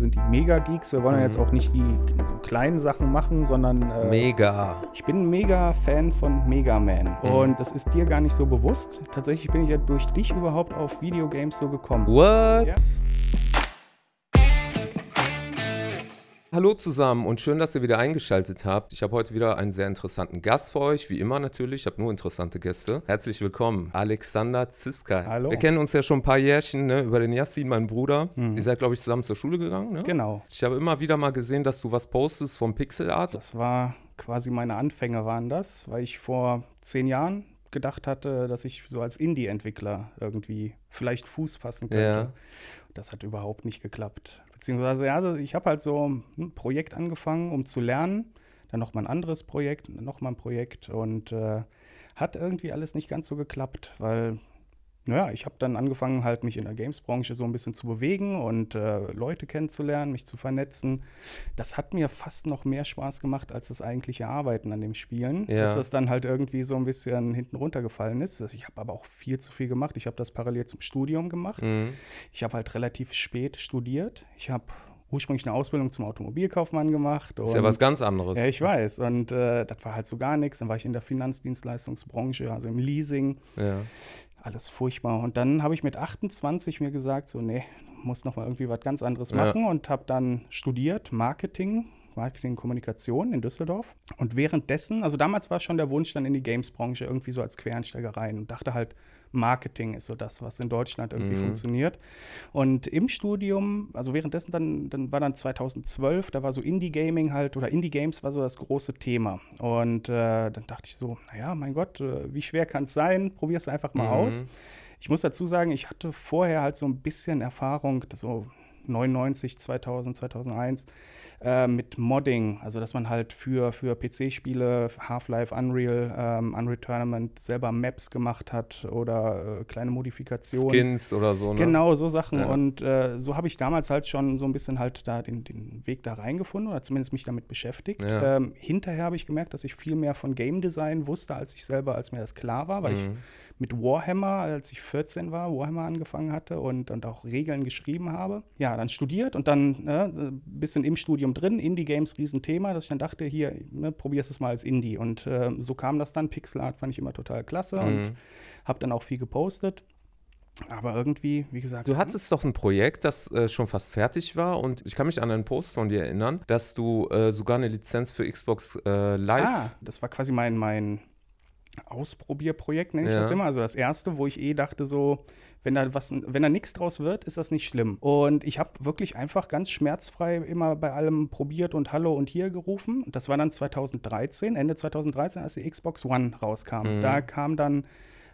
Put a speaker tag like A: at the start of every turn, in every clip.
A: sind die Mega-Geeks. Wir wollen ja jetzt
B: Mhm.
A: auch nicht die so kleinen Sachen machen, sondern äh,
B: Mega.
A: ich bin ein Mega-Fan von Mega Man.
B: Mhm.
A: Und das ist dir gar nicht so bewusst. Tatsächlich bin ich ja durch dich überhaupt auf Videogames so gekommen.
B: What?
A: Ja.
B: Hallo zusammen und schön, dass ihr wieder eingeschaltet habt. Ich habe heute wieder einen sehr interessanten Gast für euch, wie immer natürlich. Ich habe nur interessante Gäste. Herzlich willkommen, Alexander Ziska.
A: Hallo.
B: Wir kennen uns ja schon ein paar Jährchen, ne, über den Yassin, mein Bruder. Ihr seid, glaube ich, zusammen zur Schule gegangen, ne?
A: Genau.
B: Ich habe immer wieder mal gesehen, dass du was postest vom Pixel Art.
A: Das war quasi meine Anfänge waren das, weil ich vor zehn Jahren gedacht hatte, dass ich so als Indie-Entwickler irgendwie vielleicht Fuß fassen könnte.
B: Ja.
A: Das hat überhaupt nicht geklappt. Beziehungsweise, ja, also ich habe halt so ein Projekt angefangen, um zu lernen. Dann noch mal ein anderes Projekt, dann noch mal ein Projekt und äh, hat irgendwie alles nicht ganz so geklappt, weil, naja, ich habe dann angefangen, halt mich in der Games-Branche so ein bisschen zu bewegen und äh, Leute kennenzulernen, mich zu vernetzen. Das hat mir fast noch mehr Spaß gemacht als das eigentliche Arbeiten an dem Spielen.
B: Ja.
A: Dass das dann halt irgendwie so ein bisschen hinten runtergefallen ist. Also ich habe aber auch viel zu viel gemacht. Ich habe das parallel zum Studium gemacht.
B: Mhm.
A: Ich habe halt relativ spät studiert. Ich habe ursprünglich eine Ausbildung zum Automobilkaufmann gemacht.
B: Ist ja was ganz anderes.
A: Ja, ich weiß. Und äh, das war halt so gar nichts. Dann war ich in der Finanzdienstleistungsbranche, also im Leasing.
B: Ja.
A: Alles furchtbar. Und dann habe ich mit 28 mir gesagt, so, nee, muss noch mal irgendwie was ganz anderes
B: Ja.
A: machen und habe dann studiert Marketing, Marketing, Kommunikation in Düsseldorf. Und währenddessen, also damals war schon der Wunsch dann in die Games-Branche irgendwie so als Quereinsteiger rein und dachte halt, Marketing ist so das, was in Deutschland irgendwie
B: Mhm.
A: funktioniert. Und im Studium, also währenddessen dann, dann war dann 2012, da war so Indie-Gaming halt oder Indie-Games war so das große Thema. Und äh, dann dachte ich so, naja, mein Gott, äh, wie schwer kann es sein? Probier es einfach mal
B: Mhm.
A: aus. Ich muss dazu sagen, ich hatte vorher halt so ein bisschen Erfahrung, so 99, 2000, 2001 äh, mit Modding, also dass man halt für, für PC-Spiele, Half-Life, Unreal, ähm, Unreal Tournament selber Maps gemacht hat oder äh, kleine Modifikationen.
B: Skins oder so, ne?
A: Genau, so Sachen.
B: Ja.
A: Und äh, so habe ich damals halt schon so ein bisschen halt da den, den Weg da reingefunden oder zumindest mich damit beschäftigt.
B: Ja.
A: Ähm, hinterher habe ich gemerkt, dass ich viel mehr von Game Design wusste, als ich selber, als mir das klar war, weil ich
B: Mhm.
A: Mit Warhammer, als ich 14 war, Warhammer angefangen hatte und, und auch Regeln geschrieben habe. Ja, dann studiert und dann ne, ein bisschen im Studium drin, Indie-Games, Riesenthema, dass ich dann dachte, hier, ne, probierst es mal als Indie. Und äh, so kam das dann. Pixel Art fand ich immer total klasse
B: Mhm.
A: und habe dann auch viel gepostet. Aber irgendwie, wie gesagt,
B: Du hattest doch ein Projekt, das äh, schon fast fertig war und ich kann mich an einen Post von dir erinnern, dass du äh, sogar eine Lizenz für Xbox äh, Live.
A: Ah, das war quasi mein, mein Ausprobierprojekt, nenne ich
B: Ja.
A: das immer. Also das erste, wo ich eh dachte, so, wenn da was, wenn da nichts draus wird, ist das nicht schlimm. Und ich habe wirklich einfach ganz schmerzfrei immer bei allem probiert und Hallo und hier gerufen. Das war dann 2013, Ende 2013, als die Xbox One rauskam.
B: Mhm.
A: Da kam dann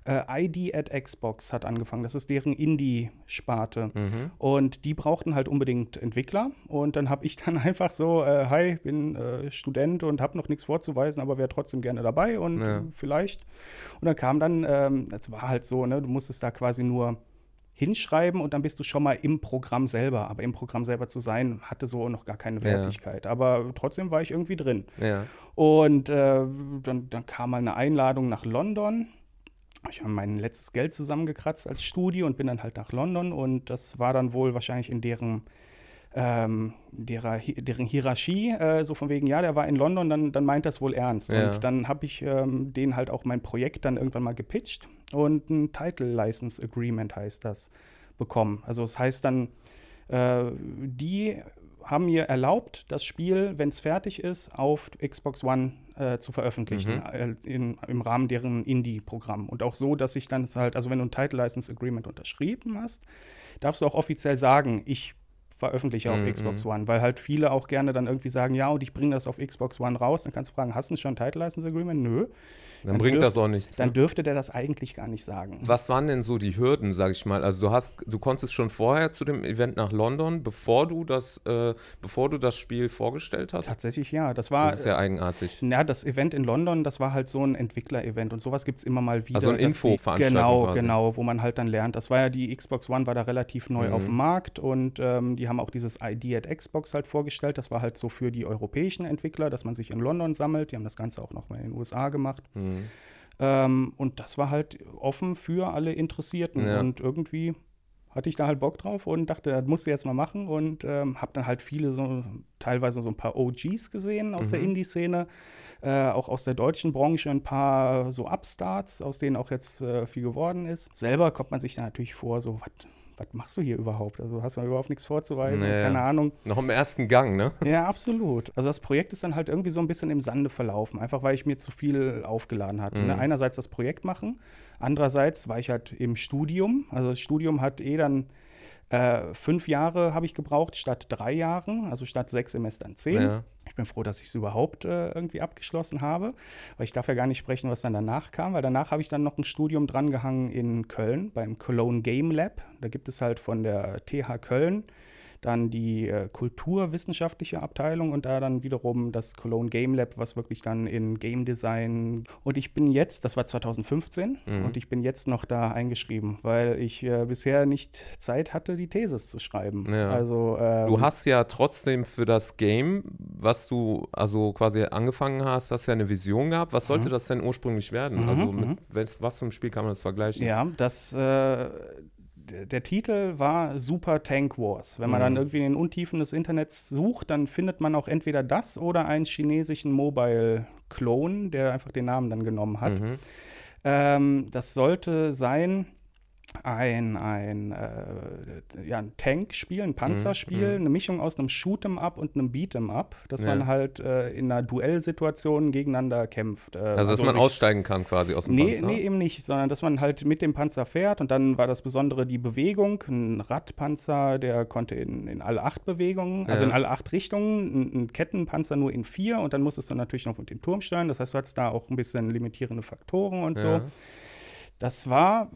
A: äh, ID at Xbox hat angefangen. Das ist deren Indie-Sparte.
B: Mhm.
A: Und die brauchten halt unbedingt Entwickler. Und dann habe ich dann einfach so, äh, hi, bin äh, Student und habe noch nichts vorzuweisen, aber wäre trotzdem gerne dabei und
B: Ja.
A: vielleicht. Und dann kam dann, ähm, war halt so, ne, du musstest da quasi nur hinschreiben und dann bist du schon mal im Programm selber. Aber im Programm selber zu sein, hatte so noch gar keine
B: Ja.
A: Wertigkeit. Aber trotzdem war ich irgendwie drin.
B: Ja.
A: Und äh, dann, dann kam mal eine Einladung nach London. Ich habe mein letztes Geld zusammengekratzt als Studie und bin dann halt nach London. Und das war dann wohl wahrscheinlich in deren, ähm, derer, deren Hierarchie, äh, so von wegen, ja, der war in London, dann, dann meint das wohl ernst.
B: Ja.
A: Und dann habe ich ähm, denen halt auch mein Projekt dann irgendwann mal gepitcht und ein Title License Agreement heißt das bekommen. Also es heißt dann, äh, die haben mir erlaubt, das Spiel, wenn es fertig ist, auf Xbox One äh, zu veröffentlichen,
B: Mhm.
A: äh, in, im Rahmen deren Indie-Programm. Und auch so, dass ich dann es halt, also wenn du ein Title License Agreement unterschrieben hast, darfst du auch offiziell sagen, ich veröffentliche auf
B: Mhm,
A: Xbox One, weil halt viele auch gerne dann irgendwie sagen, ja, und ich bringe das auf Xbox One raus. Dann kannst du fragen, hast du schon ein Title License Agreement? Nö.
B: Dann,
A: Dann
B: bringt
A: dürft-
B: das auch nichts.
A: Dann
B: ne?
A: dürfte der das eigentlich gar nicht sagen.
B: Was waren denn so die Hürden, sag ich mal? Also du hast, du konntest schon vorher zu dem Event nach London, bevor du das, äh, bevor du das Spiel vorgestellt hast.
A: Tatsächlich ja. Das war
B: Das ist ja eigenartig.
A: Ja, das Event in London, das war halt so ein Entwickler-Event und sowas gibt es immer mal wieder.
B: Also
A: die-
B: Infoveranstaltung
A: Genau,
B: quasi.
A: genau, wo man halt dann lernt. Das war ja die Xbox One, war da relativ neu
B: Mhm.
A: auf dem Markt und ähm, die haben auch dieses ID at Xbox halt vorgestellt. Das war halt so für die europäischen Entwickler, dass man sich in London sammelt. Die haben das Ganze auch noch mal in den USA gemacht.
B: Mhm.
A: Ähm, und das war halt offen für alle Interessierten
B: Ja.
A: und irgendwie hatte ich da halt Bock drauf und dachte, das musst du jetzt mal machen und ähm, habe dann halt viele so, teilweise so ein paar OGs gesehen aus mhm. der Indie-Szene, äh, auch aus der deutschen Branche ein paar so Upstarts, aus denen auch jetzt äh, viel geworden ist. Selber kommt man sich da natürlich vor, so, was was machst du hier überhaupt? Also hast du überhaupt nichts vorzuweisen? Nee, keine Ahnung.
B: Noch im ersten Gang, ne?
A: Ja, absolut. Also das Projekt ist dann halt irgendwie so ein bisschen im Sande verlaufen, einfach weil ich mir zu viel aufgeladen hatte. Ne? Mhm. Einerseits das Projekt machen, andererseits war ich halt im Studium. Also das Studium hat eh dann äh, fünf Jahre habe ich gebraucht statt drei Jahren, also statt sechs Semestern zehn. Ja. Ich bin froh, dass ich es überhaupt äh, irgendwie abgeschlossen habe, weil ich darf ja gar nicht sprechen, was dann danach kam, weil danach habe ich dann noch ein Studium drangehangen in Köln beim Cologne Game Lab. Da gibt es halt von der TH Köln dann die äh, kulturwissenschaftliche Abteilung und da dann wiederum das Cologne Game Lab, was wirklich dann in Game Design und ich bin jetzt, das war 2015 mhm. und ich bin jetzt noch da eingeschrieben, weil ich äh, bisher nicht Zeit hatte, die Thesis zu schreiben.
B: Ja. Also ähm, du hast ja trotzdem für das Game, was du also quasi angefangen hast, hast ja eine Vision gehabt. Was sollte mhm. das denn ursprünglich werden?
A: Mhm,
B: also mit mhm. was, was für ein Spiel kann man das vergleichen?
A: Ja, das äh, der Titel war Super Tank Wars. Wenn man mhm. dann irgendwie in den Untiefen des Internets sucht, dann findet man auch entweder das oder einen chinesischen Mobile-Clone, der einfach den Namen dann genommen hat. Mhm. Ähm, das sollte sein ein, ein, äh, ja, ein Tank-Spiel, ein Panzerspiel, mhm. eine Mischung aus einem Shoot'em Up und einem Beat'em Up, dass ja. man halt äh, in einer Duellsituation gegeneinander kämpft. Äh,
B: also, dass also man aussteigen kann quasi aus dem
A: nee,
B: Panzer?
A: Nee, eben nicht, sondern dass man halt mit dem Panzer fährt und dann war das Besondere die Bewegung. Ein Radpanzer, der konnte in, in alle acht Bewegungen, also ja. in alle acht Richtungen, ein, ein, Kettenpanzer nur in vier und dann musstest du natürlich noch mit dem Turm steuern. Das heißt, du hattest da auch ein bisschen limitierende Faktoren und ja. so. Das war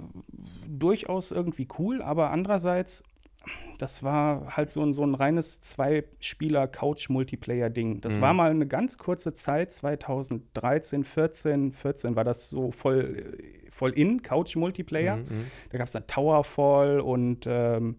A: durchaus irgendwie cool, aber andererseits, das war halt so ein, so ein reines Zwei-Spieler-Couch-Multiplayer-Ding. Das mhm. war mal eine ganz kurze Zeit, 2013, 14, 14 war das so voll, voll in, Couch-Multiplayer. Mhm, mhm. Da gab es dann Towerfall und ähm,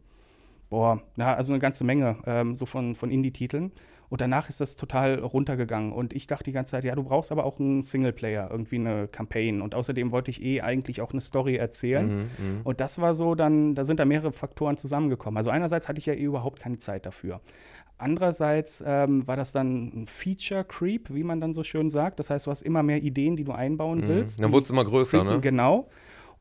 A: boah, ja, also eine ganze Menge ähm, so von, von Indie-Titeln. Und danach ist das total runtergegangen. Und ich dachte die ganze Zeit, ja, du brauchst aber auch einen Singleplayer, irgendwie eine Campaign. Und außerdem wollte ich eh eigentlich auch eine Story erzählen. Mhm, mhm, und das war so dann, da sind da mehrere Faktoren zusammengekommen. Also einerseits hatte ich ja eh überhaupt keine Zeit dafür. Andererseits ähm, war das dann ein Feature Creep, wie man dann so schön sagt. Das heißt, du hast immer mehr Ideen, die du einbauen mhm. willst.
B: Dann wurde es immer größer, creepen,
A: ne? Genau.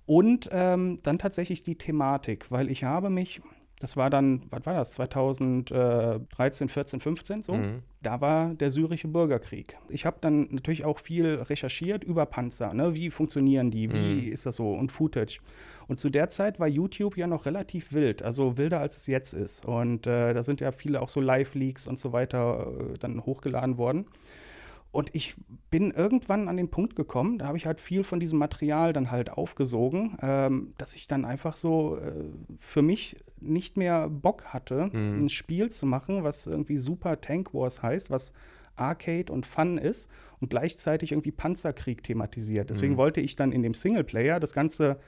A: Und ähm, dann tatsächlich die Thematik, weil ich habe mich das war dann, was war das, 2013, 14, 15 so. Mhm. Da war der syrische Bürgerkrieg. Ich habe dann natürlich auch viel recherchiert über Panzer. Ne? Wie funktionieren die? Wie mhm. ist das so? Und Footage. Und zu der Zeit war YouTube ja noch relativ wild, also wilder als es jetzt ist. Und äh, da sind ja viele auch so Live-Leaks und so weiter äh, dann hochgeladen worden. Und ich bin irgendwann an den Punkt gekommen, da habe ich halt viel von diesem Material dann halt aufgesogen, ähm, dass ich dann einfach so äh, für mich nicht mehr Bock hatte, mhm. ein Spiel zu machen, was irgendwie Super Tank Wars heißt, was Arcade und Fun ist und gleichzeitig irgendwie Panzerkrieg thematisiert. Deswegen mhm. wollte ich dann in dem Singleplayer das Ganze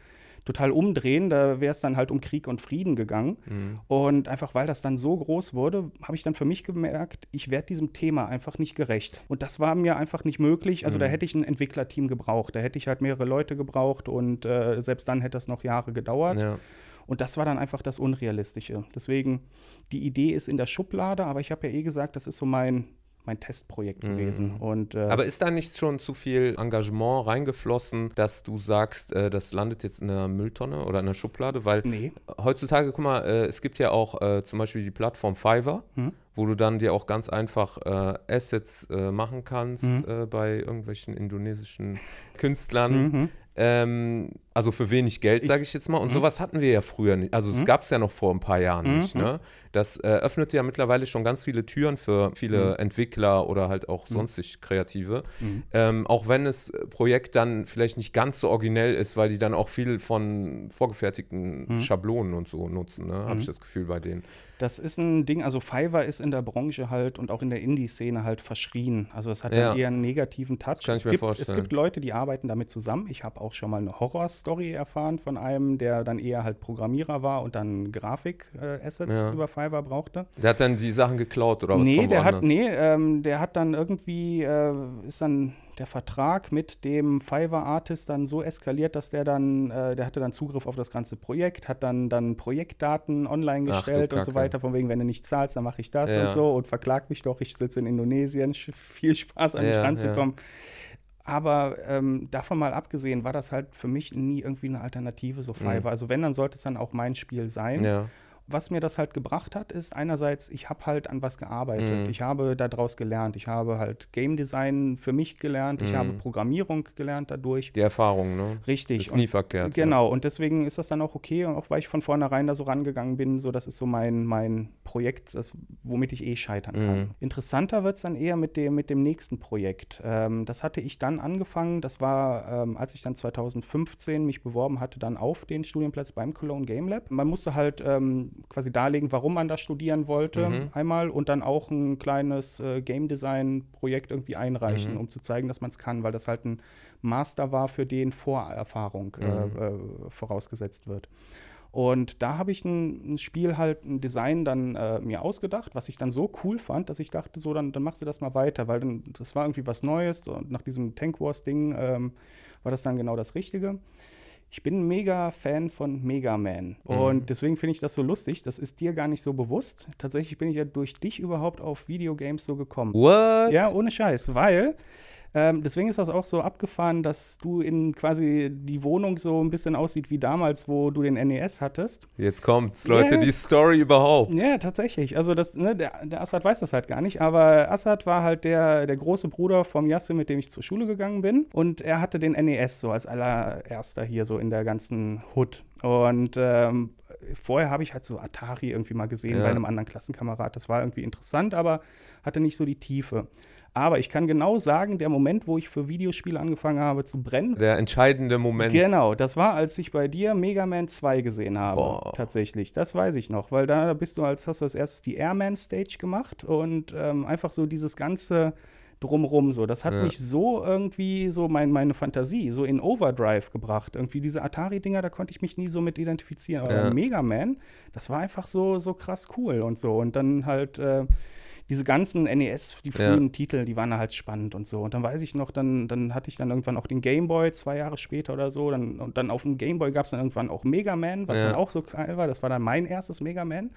A: total umdrehen. Da wäre es dann halt um Krieg und Frieden gegangen. Mhm. Und einfach weil das dann so groß wurde, habe ich dann für mich gemerkt, ich werde diesem Thema einfach nicht gerecht. Und das war mir einfach nicht möglich. Also mhm. da hätte ich ein Entwicklerteam gebraucht. Da hätte ich halt mehrere Leute gebraucht und äh, selbst dann hätte das noch Jahre gedauert. Ja. Und das war dann einfach das Unrealistische. Deswegen, die Idee ist in der Schublade, aber ich habe ja eh gesagt, das ist so mein mein Testprojekt mhm. gewesen. Und, äh,
B: Aber ist da nicht schon zu viel Engagement reingeflossen, dass du sagst, äh, das landet jetzt in einer Mülltonne oder in einer Schublade? Weil nee. heutzutage, guck mal, äh, es gibt ja auch äh, zum Beispiel die Plattform Fiverr. Mhm. Wo du dann dir auch ganz einfach äh, Assets äh, machen kannst mhm. bei irgendwelchen indonesischen Künstlern. Mhm. Ähm, also für wenig Geld, sage ich jetzt mal. Und mhm. sowas hatten wir ja früher nicht. Also es mhm. gab es ja noch vor ein paar Jahren mhm. nicht. Ne? Das äh, öffnet ja mittlerweile schon ganz viele Türen für viele mhm. Entwickler oder halt auch mhm. sonstig Kreative. Mhm. Ähm, auch wenn das Projekt dann vielleicht nicht ganz so originell ist, weil die dann auch viel von vorgefertigten Schablonen und so nutzen, ne? habe ich das Gefühl bei denen.
A: Das ist ein Ding, also Fiverr ist in der Branche halt und auch in der Indie-Szene halt verschrien. Also es hat ja. eher einen negativen Touch.
B: Kann
A: es,
B: ich mir
A: gibt,
B: vorstellen.
A: es gibt Leute, die arbeiten damit zusammen. Ich habe auch schon mal eine Horror Story erfahren von einem, der dann eher halt Programmierer war und dann Grafik-Assets äh, ja. über Fiverr brauchte.
B: Der hat dann die Sachen geklaut oder was?
A: Nee, der hat, nee, ähm, der hat dann irgendwie, äh, ist dann der Vertrag mit dem Fiverr-Artist dann so eskaliert, dass der dann, äh, der hatte dann Zugriff auf das ganze Projekt, hat dann, dann Projektdaten online gestellt Ach, und so weiter, von wegen, wenn du nicht zahlst, dann mache ich das ja. und so und verklag mich doch, ich sitze in Indonesien, viel Spaß an ja, mich ranzukommen. Ja. Aber ähm, davon mal abgesehen, war das halt für mich nie irgendwie eine Alternative, so mhm. Fiverr. Mhm. Also wenn, dann sollte es dann auch mein Spiel sein. Ja was mir das halt gebracht hat, ist einerseits, ich habe halt an was gearbeitet. Mhm. Ich habe daraus gelernt. Ich habe halt Game Design für mich gelernt. Mhm. Ich habe Programmierung gelernt dadurch.
B: Die Erfahrung, ne?
A: Richtig.
B: Ist nie verkehrt.
A: Genau. Ja. Und deswegen ist das dann auch okay, auch weil ich von vornherein da so rangegangen bin. So, das ist so mein, mein Projekt, das, womit ich eh scheitern kann. Mhm. Interessanter wird es dann eher mit dem, mit dem nächsten Projekt. Ähm, das hatte ich dann angefangen. Das war, ähm, als ich dann 2015 mich beworben hatte, dann auf den Studienplatz beim Cologne Game Lab. Man musste halt ähm, quasi darlegen, warum man das studieren wollte, mhm. einmal und dann auch ein kleines äh, Game Design Projekt irgendwie einreichen, mhm. um zu zeigen, dass man es kann, weil das halt ein Master war, für den Vorerfahrung äh, mhm. äh, vorausgesetzt wird. Und da habe ich ein, ein, Spiel halt, ein Design dann äh, mir ausgedacht, was ich dann so cool fand, dass ich dachte, so, dann, dann machst du das mal weiter, weil dann, das war irgendwie was Neues und nach diesem Tank Wars Ding ähm, war das dann genau das Richtige. Ich bin ein mega Fan von Mega Man. Mhm. Und deswegen finde ich das so lustig. Das ist dir gar nicht so bewusst. Tatsächlich bin ich ja durch dich überhaupt auf Videogames so gekommen.
B: What?
A: Ja, ohne Scheiß. Weil ähm, deswegen ist das auch so abgefahren, dass du in quasi die Wohnung so ein bisschen aussieht wie damals, wo du den NES hattest.
B: Jetzt kommt's, Leute, yeah. die Story überhaupt.
A: Ja, tatsächlich. Also das, ne, der, der Assad weiß das halt gar nicht, aber Assad war halt der, der große Bruder vom Yasse, mit dem ich zur Schule gegangen bin. Und er hatte den NES so als allererster hier so in der ganzen Hood. Und ähm, vorher habe ich halt so Atari irgendwie mal gesehen ja. bei einem anderen Klassenkamerad. Das war irgendwie interessant, aber hatte nicht so die Tiefe. Aber ich kann genau sagen, der Moment, wo ich für Videospiele angefangen habe zu brennen.
B: Der entscheidende Moment.
A: Genau, das war, als ich bei dir Mega Man 2 gesehen habe. Boah. Tatsächlich. Das weiß ich noch, weil da bist du als hast du als erstes die Airman Stage gemacht und ähm, einfach so dieses ganze drumrum so. Das hat ja. mich so irgendwie so mein, meine Fantasie so in Overdrive gebracht. Irgendwie diese Atari-Dinger, da konnte ich mich nie so mit identifizieren. Aber ja. Mega Man, das war einfach so, so krass cool und so. Und dann halt äh, diese ganzen NES, die frühen ja. Titel, die waren halt spannend und so. Und dann weiß ich noch, dann, dann hatte ich dann irgendwann auch den Game Boy zwei Jahre später oder so. Dann, und dann auf dem Game Boy gab es dann irgendwann auch Mega Man, was ja. dann auch so klein war. Das war dann mein erstes Mega Man.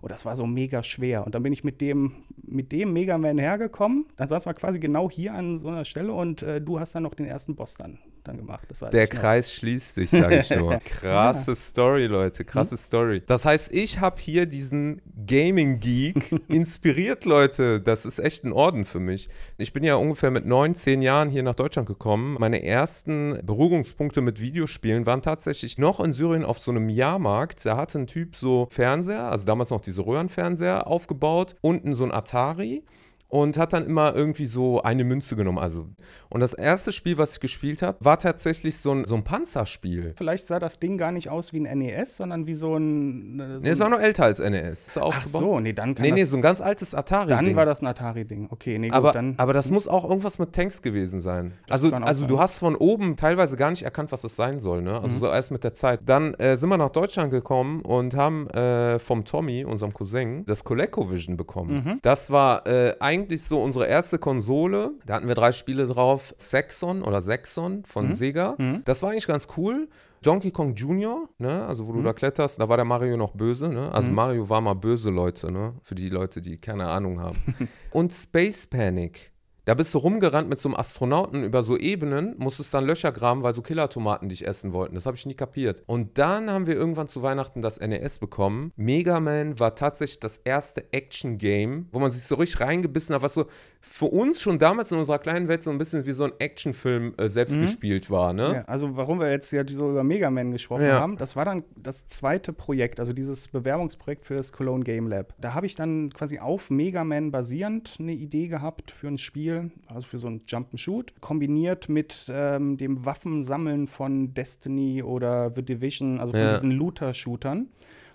A: Und das war so mega schwer. Und dann bin ich mit dem, mit dem Mega Man hergekommen. Dann saß man quasi genau hier an so einer Stelle und äh, du hast dann noch den ersten Boss dann dann gemacht.
B: Der Kreis schließt sich, sage ich nur. Krasse ja. Story, Leute, krasse hm? Story. Das heißt, ich habe hier diesen Gaming-Geek inspiriert, Leute. Das ist echt ein Orden für mich. Ich bin ja ungefähr mit neun, zehn Jahren hier nach Deutschland gekommen. Meine ersten Berührungspunkte mit Videospielen waren tatsächlich noch in Syrien auf so einem Jahrmarkt. Da hatte ein Typ so Fernseher, also damals noch diese Röhrenfernseher aufgebaut, unten so ein Atari und hat dann immer irgendwie so eine Münze genommen. Also. Und das erste Spiel, was ich gespielt habe, war tatsächlich so ein, so ein Panzerspiel.
A: Vielleicht sah das Ding gar nicht aus wie ein NES, sondern wie so ein.
B: So nee, es war noch älter als NES.
A: Ach so, nee, dann
B: kann Nee, nee, so ein ganz altes Atari. -Ding.
A: Dann war das ein Atari-Ding. Okay, nee, gut,
B: aber,
A: dann.
B: Aber das muss auch irgendwas mit Tanks gewesen sein. Das also, also du hast von oben teilweise gar nicht erkannt, was das sein soll, ne? Also mhm. so erst mit der Zeit. Dann äh, sind wir nach Deutschland gekommen und haben äh, vom Tommy, unserem Cousin, das ColecoVision bekommen. Mhm. Das war äh, eigentlich so unsere erste Konsole, da hatten wir drei Spiele drauf. Sexon oder Sexon von mhm. Sega. Mhm. Das war eigentlich ganz cool. Donkey Kong Jr., ne, also wo mhm. du da kletterst, da war der Mario noch böse, ne? Also mhm. Mario war mal böse Leute, ne? Für die Leute, die keine Ahnung haben. Und Space Panic. Da bist du rumgerannt mit so einem Astronauten über so Ebenen, musstest dann Löcher graben, weil so Killertomaten dich essen wollten. Das habe ich nie kapiert. Und dann haben wir irgendwann zu Weihnachten das NES bekommen. Mega Man war tatsächlich das erste Action-Game, wo man sich so richtig reingebissen hat, was so für uns schon damals in unserer kleinen Welt so ein bisschen wie so ein Actionfilm äh, selbst mhm. gespielt war. Ne?
A: Ja, also warum wir jetzt ja so über Mega Man gesprochen ja. haben, das war dann das zweite Projekt, also dieses Bewerbungsprojekt für das Cologne Game Lab. Da habe ich dann quasi auf Mega Man basierend eine Idee gehabt für ein Spiel, also für so ein Jump'n'Shoot, kombiniert mit ähm, dem Waffensammeln von Destiny oder The Division, also von ja. diesen Looter-Shootern.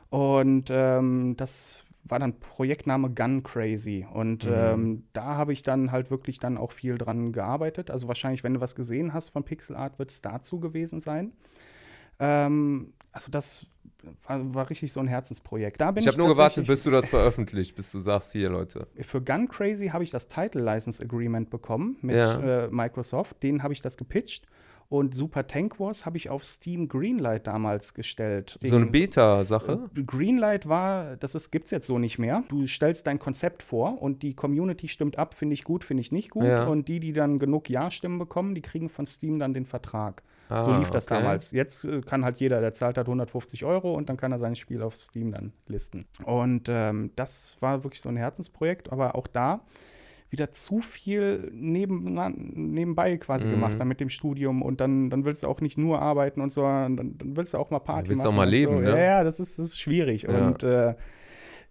A: Und ähm, das war dann Projektname Gun Crazy. Und mhm. ähm, da habe ich dann halt wirklich dann auch viel dran gearbeitet. Also wahrscheinlich, wenn du was gesehen hast von Pixel Art, wird es dazu gewesen sein. Ähm, also das war, war, richtig so ein Herzensprojekt.
B: Da bin ich habe nur gewartet, bis du das veröffentlicht, bis du sagst, hier Leute.
A: Für Gun Crazy habe ich das Title License Agreement bekommen mit ja. äh, Microsoft. Den habe ich das gepitcht. Und Super Tank Wars habe ich auf Steam Greenlight damals gestellt.
B: So eine Beta-Sache?
A: Äh, Greenlight war, das gibt es jetzt so nicht mehr. Du stellst dein Konzept vor und die Community stimmt ab, finde ich gut, finde ich nicht gut. Ja. Und die, die dann genug Ja-Stimmen bekommen, die kriegen von Steam dann den Vertrag. Ah, so lief das okay. damals. Jetzt äh, kann halt jeder, der zahlt hat 150 Euro und dann kann er sein Spiel auf Steam dann listen. Und ähm, das war wirklich so ein Herzensprojekt, aber auch da wieder zu viel neben, nebenbei quasi mhm. gemacht dann mit dem Studium und dann, dann willst du auch nicht nur arbeiten und so, dann, dann willst du auch mal Party
B: ja, willst
A: machen.
B: Willst auch mal leben,
A: so.
B: ne?
A: Ja, ja, das ist, das ist schwierig. Ja. Und äh,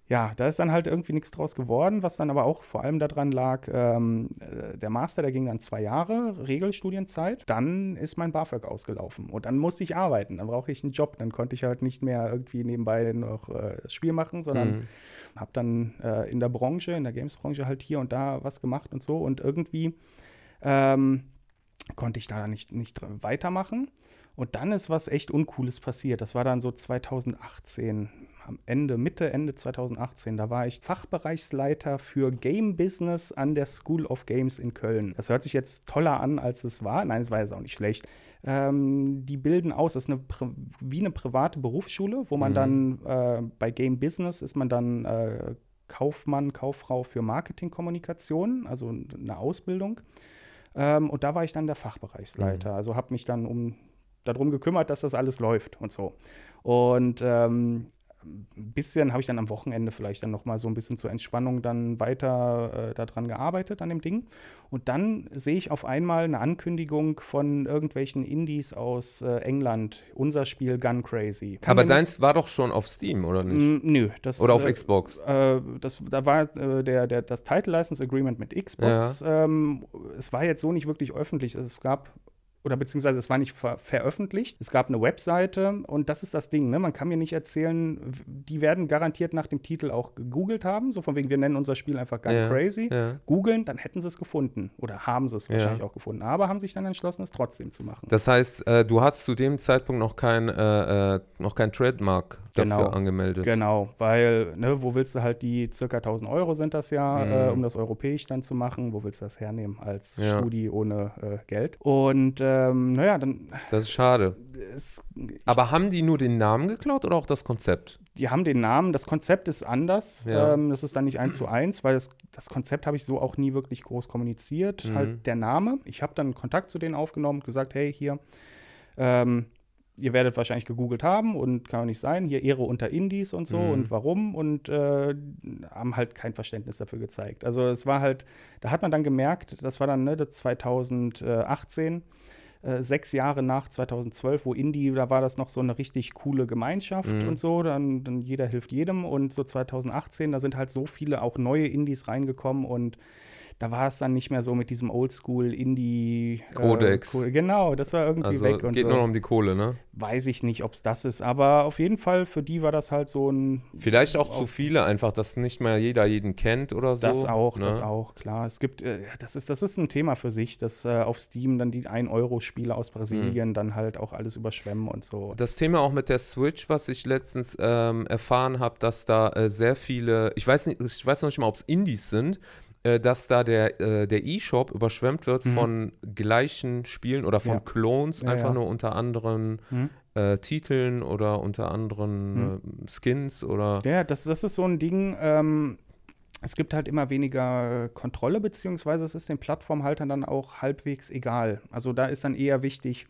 A: ja, da ist dann halt irgendwie nichts draus geworden, was dann aber auch vor allem daran lag, ähm, äh, der Master, der ging dann zwei Jahre, Regelstudienzeit. Dann ist mein BAföG ausgelaufen und dann musste ich arbeiten, dann brauche ich einen Job, dann konnte ich halt nicht mehr irgendwie nebenbei noch äh, das Spiel machen, sondern mhm. habe dann äh, in der Branche, in der Games-Branche halt hier und da was gemacht und so und irgendwie ähm, konnte ich da nicht, nicht weitermachen. Und dann ist was echt Uncooles passiert. Das war dann so 2018, am Ende, Mitte, Ende 2018. Da war ich Fachbereichsleiter für Game Business an der School of Games in Köln. Das hört sich jetzt toller an, als es war. Nein, es war jetzt auch nicht schlecht. Ähm, die bilden aus, das ist eine, wie eine private Berufsschule, wo man mhm. dann äh, bei Game Business ist man dann äh, Kaufmann, Kauffrau für Marketingkommunikation, also eine Ausbildung. Ähm, und da war ich dann der Fachbereichsleiter. Mhm. Also habe mich dann um darum gekümmert, dass das alles läuft und so. Und ähm, ein bisschen habe ich dann am Wochenende vielleicht dann noch mal so ein bisschen zur Entspannung dann weiter äh, daran gearbeitet an dem Ding. Und dann sehe ich auf einmal eine Ankündigung von irgendwelchen Indies aus äh, England. Unser Spiel Gun Crazy.
B: Aber deins war doch schon auf Steam oder nicht?
A: Nö das
B: oder auf äh, Xbox?
A: äh, das da war äh, der, der das Title License Agreement mit Xbox ja. ähm, es war jetzt so nicht wirklich öffentlich. Es gab oder beziehungsweise es war nicht ver veröffentlicht. Es gab eine Webseite und das ist das Ding, ne? Man kann mir nicht erzählen, die werden garantiert nach dem Titel auch gegoogelt haben, so von wegen, wir nennen unser Spiel einfach Gun ja, Crazy. Ja. Googeln, dann hätten sie es gefunden. Oder haben sie es ja. wahrscheinlich auch gefunden. Aber haben sich dann entschlossen, es trotzdem zu machen.
B: Das heißt, äh, du hast zu dem Zeitpunkt noch kein, äh, äh noch kein Trademark dafür genau, angemeldet.
A: Genau, weil, ne, wo willst du halt die circa 1000 Euro sind das ja, mhm. äh, um das europäisch dann zu machen, wo willst du das hernehmen als. Studi ohne äh, Geld? Und ähm, naja, dann.
B: Das ist schade. Es, Aber haben die nur den Namen geklaut oder auch das Konzept?
A: Die haben den Namen, das Konzept ist anders. Ja. Ähm, das ist dann nicht eins zu eins, weil das, das Konzept habe ich so auch nie wirklich groß kommuniziert. Mhm. Halt der Name. Ich habe dann Kontakt zu denen aufgenommen und gesagt, hey, hier, ähm, ihr werdet wahrscheinlich gegoogelt haben und kann auch nicht sein, hier Ehre unter Indies und so mhm. und warum und äh, haben halt kein Verständnis dafür gezeigt. Also es war halt, da hat man dann gemerkt, das war dann ne, 2018, äh, sechs Jahre nach 2012, wo Indie, da war das noch so eine richtig coole Gemeinschaft mhm. und so, dann, dann jeder hilft jedem und so 2018, da sind halt so viele auch neue Indies reingekommen und da war es dann nicht mehr so mit diesem Oldschool-Indie-Kodex.
B: Äh,
A: genau, das war irgendwie
B: also
A: weg.
B: Und geht so. nur noch um die Kohle, ne?
A: Weiß ich nicht, ob es das ist, aber auf jeden Fall für die war das halt so ein.
B: Vielleicht auch zu viele einfach, dass nicht mehr jeder jeden kennt oder so.
A: Das auch, ne? das auch, klar. Es gibt, äh, das, ist, das ist ein Thema für sich, dass äh, auf Steam dann die 1-Euro-Spiele aus Brasilien mhm. dann halt auch alles überschwemmen und so.
B: Das Thema auch mit der Switch, was ich letztens ähm, erfahren habe, dass da äh, sehr viele, ich weiß nicht, ich weiß noch nicht mal, ob es Indies sind, äh, dass da der äh, der E-Shop überschwemmt wird mhm. von gleichen Spielen oder von ja. Clones, ja, einfach ja. nur unter anderen mhm. äh, Titeln oder unter anderen mhm. Äh, Skins oder.
A: Ja, das, das ist so ein Ding. Ähm, es gibt halt immer weniger Kontrolle, beziehungsweise es ist den Plattformhaltern dann auch halbwegs egal. Also da ist dann eher wichtig,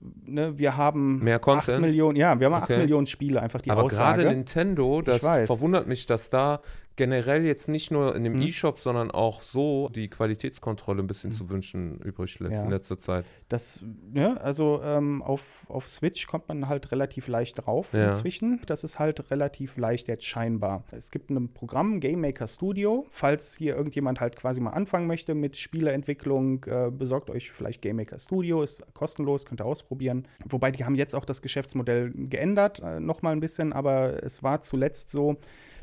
A: Ne, wir haben
B: mehr Content.
A: 8 Millionen, ja, wir haben okay. 8 Millionen Spiele, einfach die
B: Aber gerade Nintendo, das verwundert mich, dass da generell jetzt nicht nur in dem mhm. E-Shop, sondern auch so die Qualitätskontrolle ein bisschen mhm. zu wünschen übrig lässt ja. in letzter Zeit.
A: Das, ja, also ähm, auf, auf Switch kommt man halt relativ leicht drauf ja. inzwischen. Das ist halt relativ leicht jetzt scheinbar. Es gibt ein Programm, Game Maker Studio. Falls hier irgendjemand halt quasi mal anfangen möchte mit Spieleentwicklung, äh, besorgt euch vielleicht Game Maker Studio, ist kostenlos, könnt ihr ausprobieren. Wobei die haben jetzt auch das Geschäftsmodell geändert, äh, nochmal ein bisschen, aber es war zuletzt so,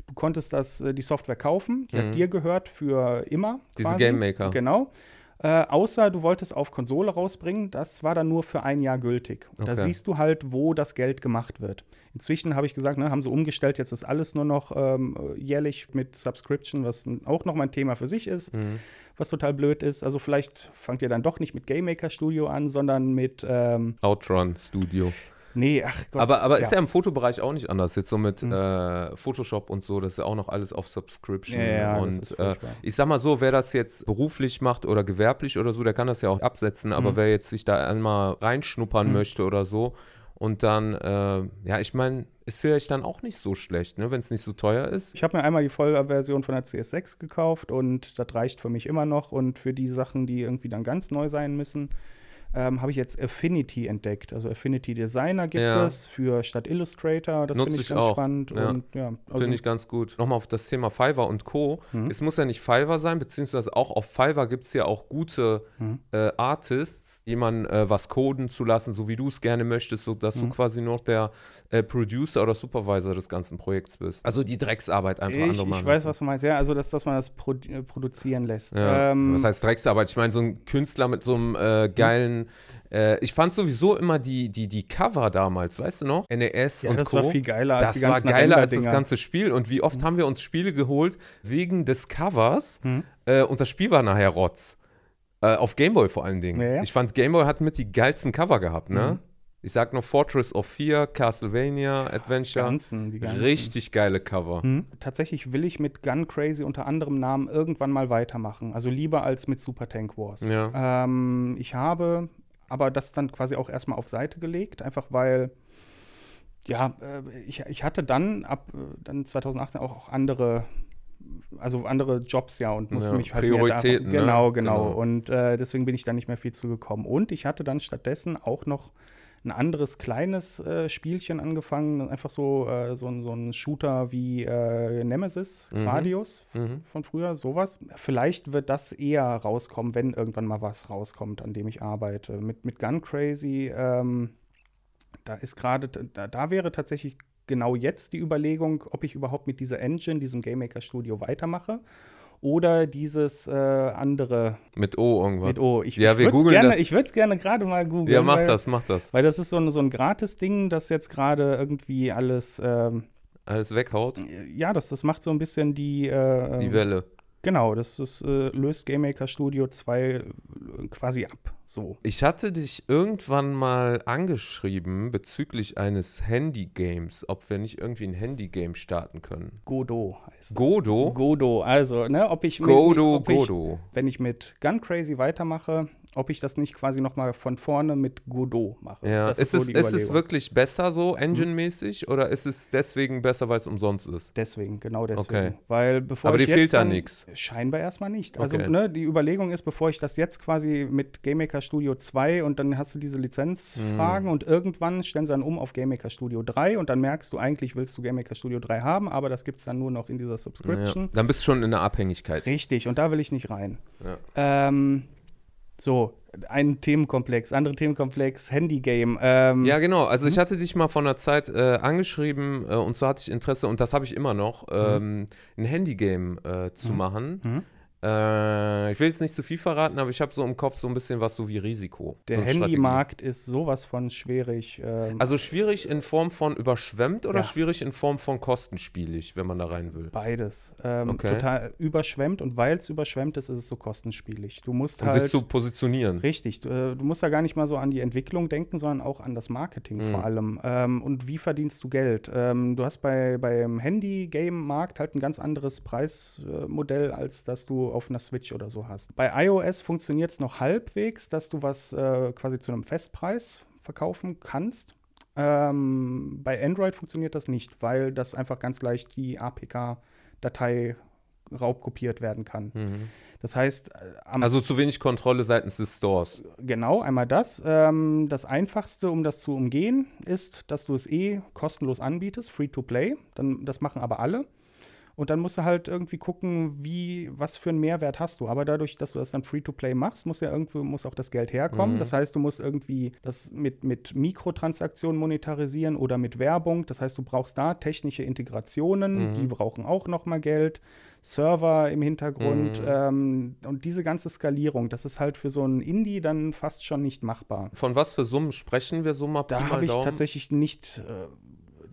A: Du konntest das, äh, die Software kaufen, die mhm. hat dir gehört für immer.
B: Diese Game Maker.
A: Genau. Äh, außer du wolltest auf Konsole rausbringen, das war dann nur für ein Jahr gültig. Okay. Da siehst du halt, wo das Geld gemacht wird. Inzwischen habe ich gesagt, ne, haben sie umgestellt, jetzt ist alles nur noch ähm, jährlich mit Subscription, was auch noch mal ein Thema für sich ist, mhm. was total blöd ist. Also vielleicht fangt ihr dann doch nicht mit Game Maker Studio an, sondern mit ähm,
B: Outrun Studio.
A: Nee, ach
B: Gott. Aber, aber ja. ist ja im Fotobereich auch nicht anders. Jetzt so mit mhm. äh, Photoshop und so, das ist ja auch noch alles auf Subscription. Ja, ja, und äh, ich sag mal so, wer das jetzt beruflich macht oder gewerblich oder so, der kann das ja auch absetzen. Aber mhm. wer jetzt sich da einmal reinschnuppern mhm. möchte oder so und dann, äh, ja, ich meine, ist vielleicht dann auch nicht so schlecht, ne, wenn es nicht so teuer ist.
A: Ich habe mir einmal die Vollversion von der CS6 gekauft und das reicht für mich immer noch. Und für die Sachen, die irgendwie dann ganz neu sein müssen, ähm, habe ich jetzt Affinity entdeckt. Also Affinity Designer gibt ja. es für statt Illustrator. Das finde ich, ich ganz auch. spannend.
B: Ja. ja, also finde ich ganz gut. Nochmal auf das Thema Fiverr und Co. Mhm. Es muss ja nicht Fiverr sein, beziehungsweise auch auf Fiverr gibt es ja auch gute mhm. äh, Artists, jemanden äh, was coden zu lassen, so wie du es gerne möchtest, sodass mhm. du quasi noch der äh, Producer oder Supervisor des ganzen Projekts bist. Also die Drecksarbeit einfach
A: ich, Ich weiß, was du meinst. Ja, also dass, dass man das produ äh, produzieren lässt.
B: Ähm, was heißt Drecksarbeit? Ich meine, so ein Künstler mit so einem äh, äh, ich fand sowieso immer die, die, die Cover damals, weißt du noch? NES ja, und
A: das Co. war viel geiler
B: als das war geiler als das ganze Spiel. Und wie oft mhm. haben wir uns Spiele geholt wegen des Covers mhm. äh, und das Spiel war nachher Rotz. Äh, auf Gameboy vor allen Dingen. Ja, ja. Ich fand, Gameboy hat mit die geilsten Cover gehabt, ne? Mhm. Ich sag noch Fortress of Fear, Castlevania, Adventure.
A: Ganzen, die ganzen.
B: Richtig geile Cover. Mhm.
A: Tatsächlich will ich mit Gun Crazy unter anderem Namen irgendwann mal weitermachen. Also lieber als mit Super Tank Wars. Ja. Ähm, ich habe aber das dann quasi auch erstmal auf Seite gelegt, einfach weil ja, äh, ich, ich hatte dann ab äh, dann 2018 auch, auch andere also andere Jobs ja und musste ja, mich halt
B: Prioritäten.
A: Mehr genau, ne? genau, genau. Und äh, deswegen bin ich da nicht mehr viel zugekommen. Und ich hatte dann stattdessen auch noch ein anderes kleines äh, Spielchen angefangen, einfach so, äh, so, so ein Shooter wie äh, Nemesis, mhm. Radius mhm. von früher, sowas. Vielleicht wird das eher rauskommen, wenn irgendwann mal was rauskommt, an dem ich arbeite. Mit, mit Gun Crazy, ähm, da ist gerade, da, da wäre tatsächlich genau jetzt die Überlegung, ob ich überhaupt mit dieser Engine, diesem Game Maker Studio weitermache oder dieses äh, andere.
B: Mit O irgendwas.
A: Mit O. Ich,
B: ja,
A: ich
B: wir googeln
A: gerne,
B: das.
A: Ich würde es gerne gerade mal googeln.
B: Ja, mach weil, das, mach das.
A: Weil das ist so ein, so ein Gratis-Ding, das jetzt gerade irgendwie alles. Ähm,
B: alles weghaut?
A: Ja, das, das macht so ein bisschen die. Äh,
B: die Welle.
A: Genau, das ist, äh, löst Game Maker Studio 2 äh, quasi ab. So.
B: Ich hatte dich irgendwann mal angeschrieben bezüglich eines Handy-Games, ob wir nicht irgendwie ein Handy-Game starten können.
A: Godo heißt es.
B: Godo?
A: Godo, also, ne, ob ich.
B: Godo, mit, ob Godo.
A: Ich, wenn ich mit Gun Crazy weitermache, ob ich das nicht quasi noch mal von vorne mit Godot mache.
B: Ja. ist, ist, so es, ist es wirklich besser so, engine-mäßig, mhm. oder ist es deswegen besser, weil es umsonst ist?
A: Deswegen, genau deswegen. Okay. Weil bevor
B: Aber
A: dir
B: fehlt da nichts?
A: Scheinbar erstmal nicht. Also okay. ne, die Überlegung ist, bevor ich das jetzt quasi mit GameMaker Studio 2 und dann hast du diese Lizenzfragen mhm. und irgendwann stellen sie dann um auf GameMaker Studio 3 und dann merkst du, eigentlich willst du GameMaker Studio 3 haben, aber das gibt es dann nur noch in dieser Subscription. Ja.
B: Dann bist du schon in der Abhängigkeit.
A: Richtig, und da will ich nicht rein. Ja. Ähm, so, ein Themenkomplex, andere Themenkomplex, Handygame. Ähm,
B: ja, genau. Also ich hm? hatte dich mal vor einer Zeit äh, angeschrieben äh, und so hatte ich Interesse und das habe ich immer noch, hm. ähm, ein Handygame äh, zu mhm. machen. Äh, ich will jetzt nicht zu viel verraten, aber ich habe so im Kopf so ein bisschen was so wie Risiko.
A: Der
B: so
A: Handymarkt ist sowas von schwierig.
B: Ähm, also schwierig in Form von überschwemmt oder ja. schwierig in Form von kostenspielig, wenn man da rein will?
A: Beides. Ähm, okay. Total überschwemmt und weil es überschwemmt ist, ist es so kostenspielig. Du musst um
B: halt.
A: sich
B: zu positionieren.
A: Richtig. Du, äh, du, musst ja gar nicht mal so an die Entwicklung denken, sondern auch an das Marketing mhm. vor allem. Ähm, und wie verdienst du Geld? Ähm, du hast bei, beim Handy-Game-Markt halt ein ganz anderes Preismodell, als dass du auf einer Switch oder so hast. Bei iOS funktioniert es noch halbwegs, dass du was äh, quasi zu einem Festpreis verkaufen kannst. Ähm, bei Android funktioniert das nicht, weil das einfach ganz leicht die APK-Datei raubkopiert werden kann. Mhm. Das heißt, äh,
B: also zu wenig Kontrolle seitens des Stores.
A: Genau, einmal das. Ähm, das Einfachste, um das zu umgehen, ist, dass du es eh kostenlos anbietest, free to play. Dann, das machen aber alle. Und dann musst du halt irgendwie gucken, wie, was für einen Mehrwert hast du. Aber dadurch, dass du das dann Free-to-Play machst, muss ja irgendwo muss auch das Geld herkommen. Mhm. Das heißt, du musst irgendwie das mit, mit Mikrotransaktionen monetarisieren oder mit Werbung. Das heißt, du brauchst da technische Integrationen, mhm. die brauchen auch nochmal Geld. Server im Hintergrund mhm. ähm, und diese ganze Skalierung, das ist halt für so ein Indie dann fast schon nicht machbar.
B: Von was für Summen sprechen wir so mal?
A: Da habe ich tatsächlich nicht äh,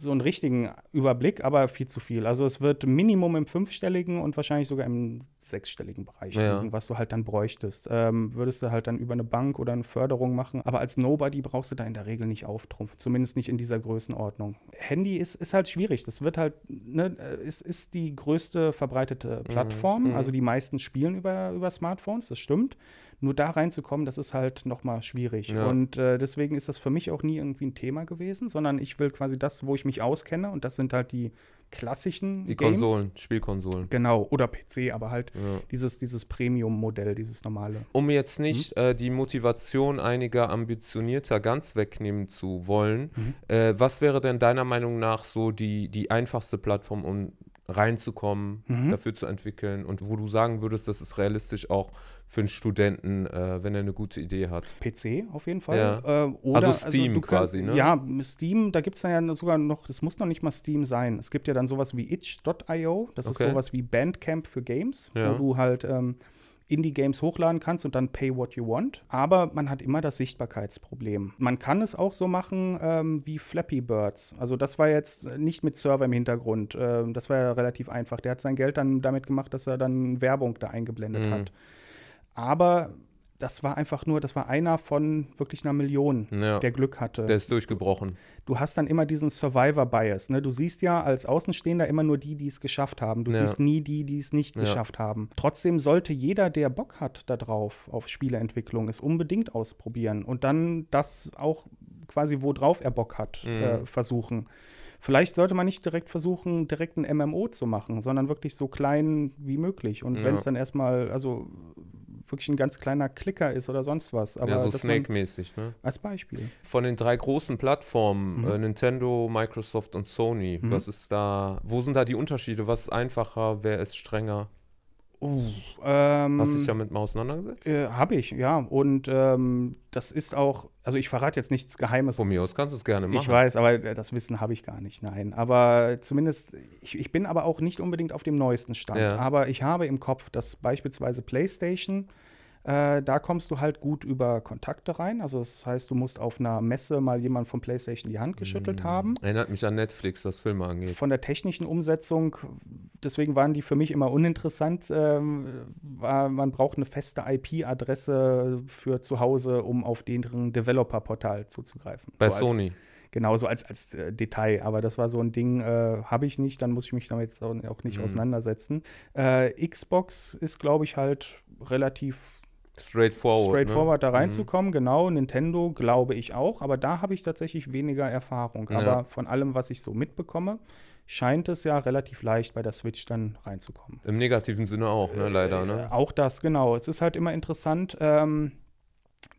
A: so einen richtigen Überblick, aber viel zu viel. Also es wird Minimum im fünfstelligen und wahrscheinlich sogar im sechsstelligen Bereich ja. liegen, was du halt dann bräuchtest. Ähm, würdest du halt dann über eine Bank oder eine Förderung machen, aber als Nobody brauchst du da in der Regel nicht auftrumpfen, zumindest nicht in dieser Größenordnung. Handy ist, ist halt schwierig. Das wird halt, ne, es ist die größte verbreitete mhm. Plattform. Mhm. Also die meisten spielen über, über Smartphones, das stimmt. Nur da reinzukommen, das ist halt nochmal schwierig. Ja. Und äh, deswegen ist das für mich auch nie irgendwie ein Thema gewesen, sondern ich will quasi das, wo ich mich auskenne, und das sind halt die klassischen
B: die Games. Konsolen, Spielkonsolen.
A: Genau, oder PC, aber halt ja. dieses, dieses Premium-Modell, dieses normale.
B: Um jetzt nicht mhm. äh, die Motivation einiger Ambitionierter ganz wegnehmen zu wollen, mhm. äh, was wäre denn deiner Meinung nach so die, die einfachste Plattform, um reinzukommen, mhm. dafür zu entwickeln und wo du sagen würdest, das ist realistisch auch für einen Studenten, äh, wenn er eine gute Idee hat.
A: PC auf jeden Fall.
B: Ja. Äh, oder, also Steam also quasi,
A: kannst, ne? Ja, Steam, da gibt es ja sogar noch, das muss noch nicht mal Steam sein. Es gibt ja dann sowas wie itch.io, das okay. ist sowas wie Bandcamp für Games, ja. wo du halt ähm, Indie-Games hochladen kannst und dann pay what you want. Aber man hat immer das Sichtbarkeitsproblem. Man kann es auch so machen ähm, wie Flappy Birds. Also das war jetzt nicht mit Server im Hintergrund. Ähm, das war ja relativ einfach. Der hat sein Geld dann damit gemacht, dass er dann Werbung da eingeblendet mhm. hat. Aber das war einfach nur, das war einer von wirklich einer Million, ja, der Glück hatte.
B: Der ist durchgebrochen.
A: Du hast dann immer diesen Survivor-Bias. Ne? Du siehst ja als Außenstehender immer nur die, die es geschafft haben. Du ja. siehst nie die, die es nicht ja. geschafft haben. Trotzdem sollte jeder, der Bock hat darauf, auf Spieleentwicklung, es unbedingt ausprobieren und dann das auch quasi, worauf er Bock hat, mhm. äh, versuchen. Vielleicht sollte man nicht direkt versuchen, direkt ein MMO zu machen, sondern wirklich so klein wie möglich. Und wenn es dann erstmal, also wirklich ein ganz kleiner Klicker ist oder sonst was. Aber
B: ja, so Snake-mäßig, ne?
A: Als Beispiel.
B: Von den drei großen Plattformen, mhm. äh, Nintendo, Microsoft und Sony, mhm. was ist da, wo sind da die Unterschiede? Was ist einfacher, wer ist strenger?
A: Uh, ähm,
B: Hast du dich ja mit mal auseinandergesetzt?
A: Äh, Habe ich, ja. Und ähm, das ist auch, also ich verrate jetzt nichts Geheimes.
B: Von mir aus kannst du es gerne machen.
A: Ich weiß, aber das Wissen habe ich gar nicht, nein. Aber zumindest, ich, ich, bin aber auch nicht unbedingt auf dem neuesten Stand. Ja. Aber ich habe im Kopf, dass beispielsweise PlayStation äh, da kommst du halt gut über Kontakte rein. Also das heißt, du musst auf einer Messe mal jemand von PlayStation die Hand geschüttelt mhm. haben.
B: Erinnert mich an Netflix, was Filme angeht.
A: Von der technischen Umsetzung, deswegen waren die für mich immer uninteressant. Ähm, war, man braucht eine feste IP-Adresse für zu Hause, um auf deren Developer-Portal zuzugreifen.
B: Bei so Sony. Als,
A: Genau, so als, als äh, Detail. Aber das war so ein Ding, äh, habe ich nicht, dann muss ich mich damit auch, nicht mhm. auseinandersetzen. Äh, Xbox ist, glaube ich, halt relativ
B: straightforward,
A: straightforward ne? da mhm. reinzukommen. Mhm. Genau, Nintendo glaube ich auch, aber da habe ich tatsächlich weniger Erfahrung. Ja. Aber von allem, was ich so mitbekomme, scheint es ja relativ leicht bei der Switch dann reinzukommen.
B: Im negativen Sinne auch, ne? leider. Ne?
A: Äh, auch das, genau. Es ist halt immer interessant. Ähm,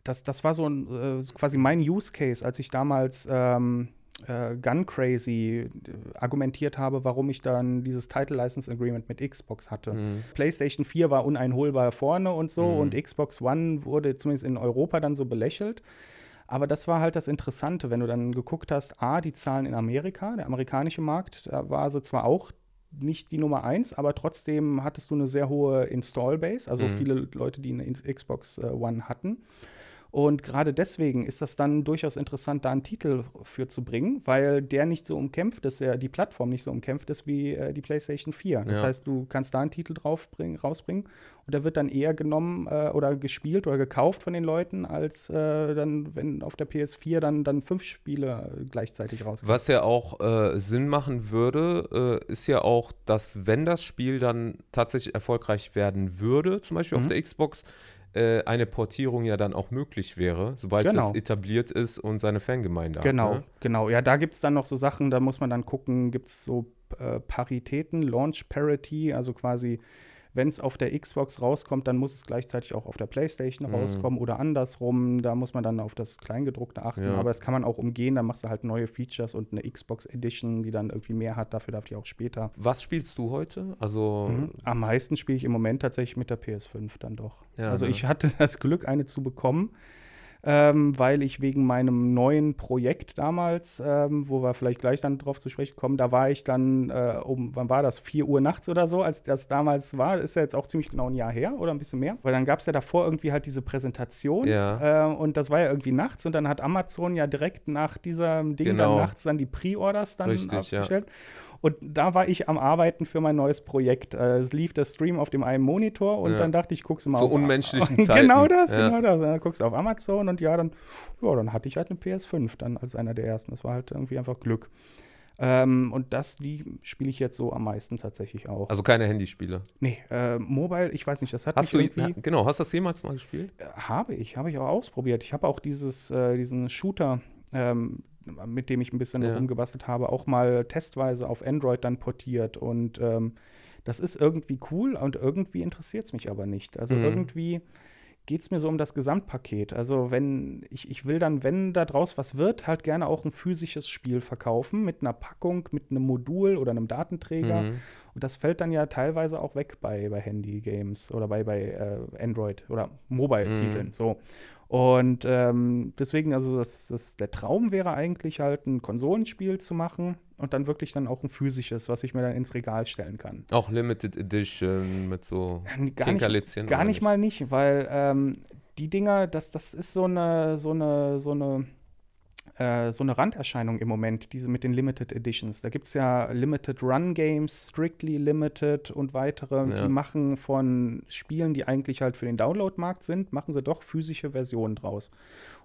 A: das, das war so ein, äh, quasi mein Use Case, als ich damals ähm, äh, Gun Crazy äh, argumentiert habe, warum ich dann dieses Title License Agreement mit Xbox hatte. Mhm. PlayStation 4 war uneinholbar vorne und so mhm. und Xbox One wurde zumindest in Europa dann so belächelt. Aber das war halt das Interessante, wenn du dann geguckt hast, A, die Zahlen in Amerika, der amerikanische Markt, da war sie zwar auch nicht die Nummer eins, aber trotzdem hattest du eine sehr hohe Install-Base, also mhm. viele Leute, die eine Xbox äh, One hatten. Und gerade deswegen ist das dann durchaus interessant, da einen Titel für zu bringen, weil der nicht so umkämpft ist, der, die Plattform nicht so umkämpft ist wie äh, die PlayStation 4. Das ja. heißt, du kannst da einen Titel drauf bringen, rausbringen und der wird dann eher genommen äh, oder gespielt oder gekauft von den Leuten, als äh, dann, wenn auf der PS4 dann, dann fünf Spiele gleichzeitig rauskommen.
B: Was ja auch äh, Sinn machen würde, äh, ist ja auch, dass wenn das Spiel dann tatsächlich erfolgreich werden würde, zum Beispiel mhm. auf der Xbox, äh, eine Portierung ja dann auch möglich wäre, sobald genau. das etabliert ist und seine Fangemeinde
A: genau,
B: hat.
A: Genau, genau. Ja, da gibt es dann noch so Sachen, da muss man dann gucken, gibt es so äh, Paritäten, Launch Parity, also quasi wenn es auf der Xbox rauskommt, dann muss es gleichzeitig auch auf der PlayStation mhm. rauskommen oder andersrum. Da muss man dann auf das Kleingedruckte achten. Ja. Aber das kann man auch umgehen. Dann machst du halt neue Features und eine Xbox Edition, die dann irgendwie mehr hat. Dafür darf die auch später.
B: Was spielst du heute? Also
A: mhm. Am meisten spiele ich im Moment tatsächlich mit der PS5 dann doch. Ja, also ne? ich hatte das Glück, eine zu bekommen ähm, weil ich wegen meinem neuen Projekt damals, ähm, wo wir vielleicht gleich dann drauf zu sprechen kommen, da war ich dann äh, um, wann war das, 4 Uhr nachts oder so, als das damals war, ist ja jetzt auch ziemlich genau ein Jahr her oder ein bisschen mehr, weil dann gab es ja davor irgendwie halt diese Präsentation ja. äh, und das war ja irgendwie nachts und dann hat Amazon ja direkt nach diesem Ding genau. dann nachts dann die Pre-Orders dann Richtig, aufgestellt. Ja. Und da war ich am Arbeiten für mein neues Projekt. Äh, es lief der Stream auf dem einen Monitor und ja. dann dachte ich, guck's mal
B: so
A: auf.
B: unmenschlichen Zeiten.
A: genau das, ja. genau das. Dann guckst du auf Amazon und ja, dann, ja, dann hatte ich halt eine PS5 dann als einer der ersten. Das war halt irgendwie einfach Glück. Ähm, und das, die spiele ich jetzt so am meisten tatsächlich auch.
B: Also keine Handyspiele?
A: Nee, äh, Mobile, ich weiß nicht, das hat
B: hast mich du, irgendwie... Genau, hast du das jemals mal gespielt?
A: Äh, habe ich, habe ich auch ausprobiert. Ich habe auch dieses, äh, diesen Shooter, ähm, mit dem ich ein bisschen ja. rumgebastelt habe, auch mal testweise auf Android dann portiert. Und ähm, das ist irgendwie cool und irgendwie interessiert es mich aber nicht. Also mhm. irgendwie geht es mir so um das Gesamtpaket. Also wenn ich, ich will dann, wenn da draus was wird, halt gerne auch ein physisches Spiel verkaufen mit einer Packung, mit einem Modul oder einem Datenträger. Mhm. Und das fällt dann ja teilweise auch weg bei, bei Handy-Games oder bei, bei äh, Android oder Mobile-Titeln. Mhm. So. Und ähm, deswegen, also das, das, der Traum wäre eigentlich halt ein Konsolenspiel zu machen und dann wirklich dann auch ein physisches, was ich mir dann ins Regal stellen kann.
B: Auch Limited Edition mit so
A: gar nicht, gar nicht mal nicht, weil ähm, die Dinger, das, das ist so eine, so eine, so eine äh, so eine Randerscheinung im Moment, diese mit den Limited Editions. Da gibt es ja Limited Run Games, Strictly Limited und weitere, ja. die machen von Spielen, die eigentlich halt für den Download-Markt sind, machen sie doch physische Versionen draus.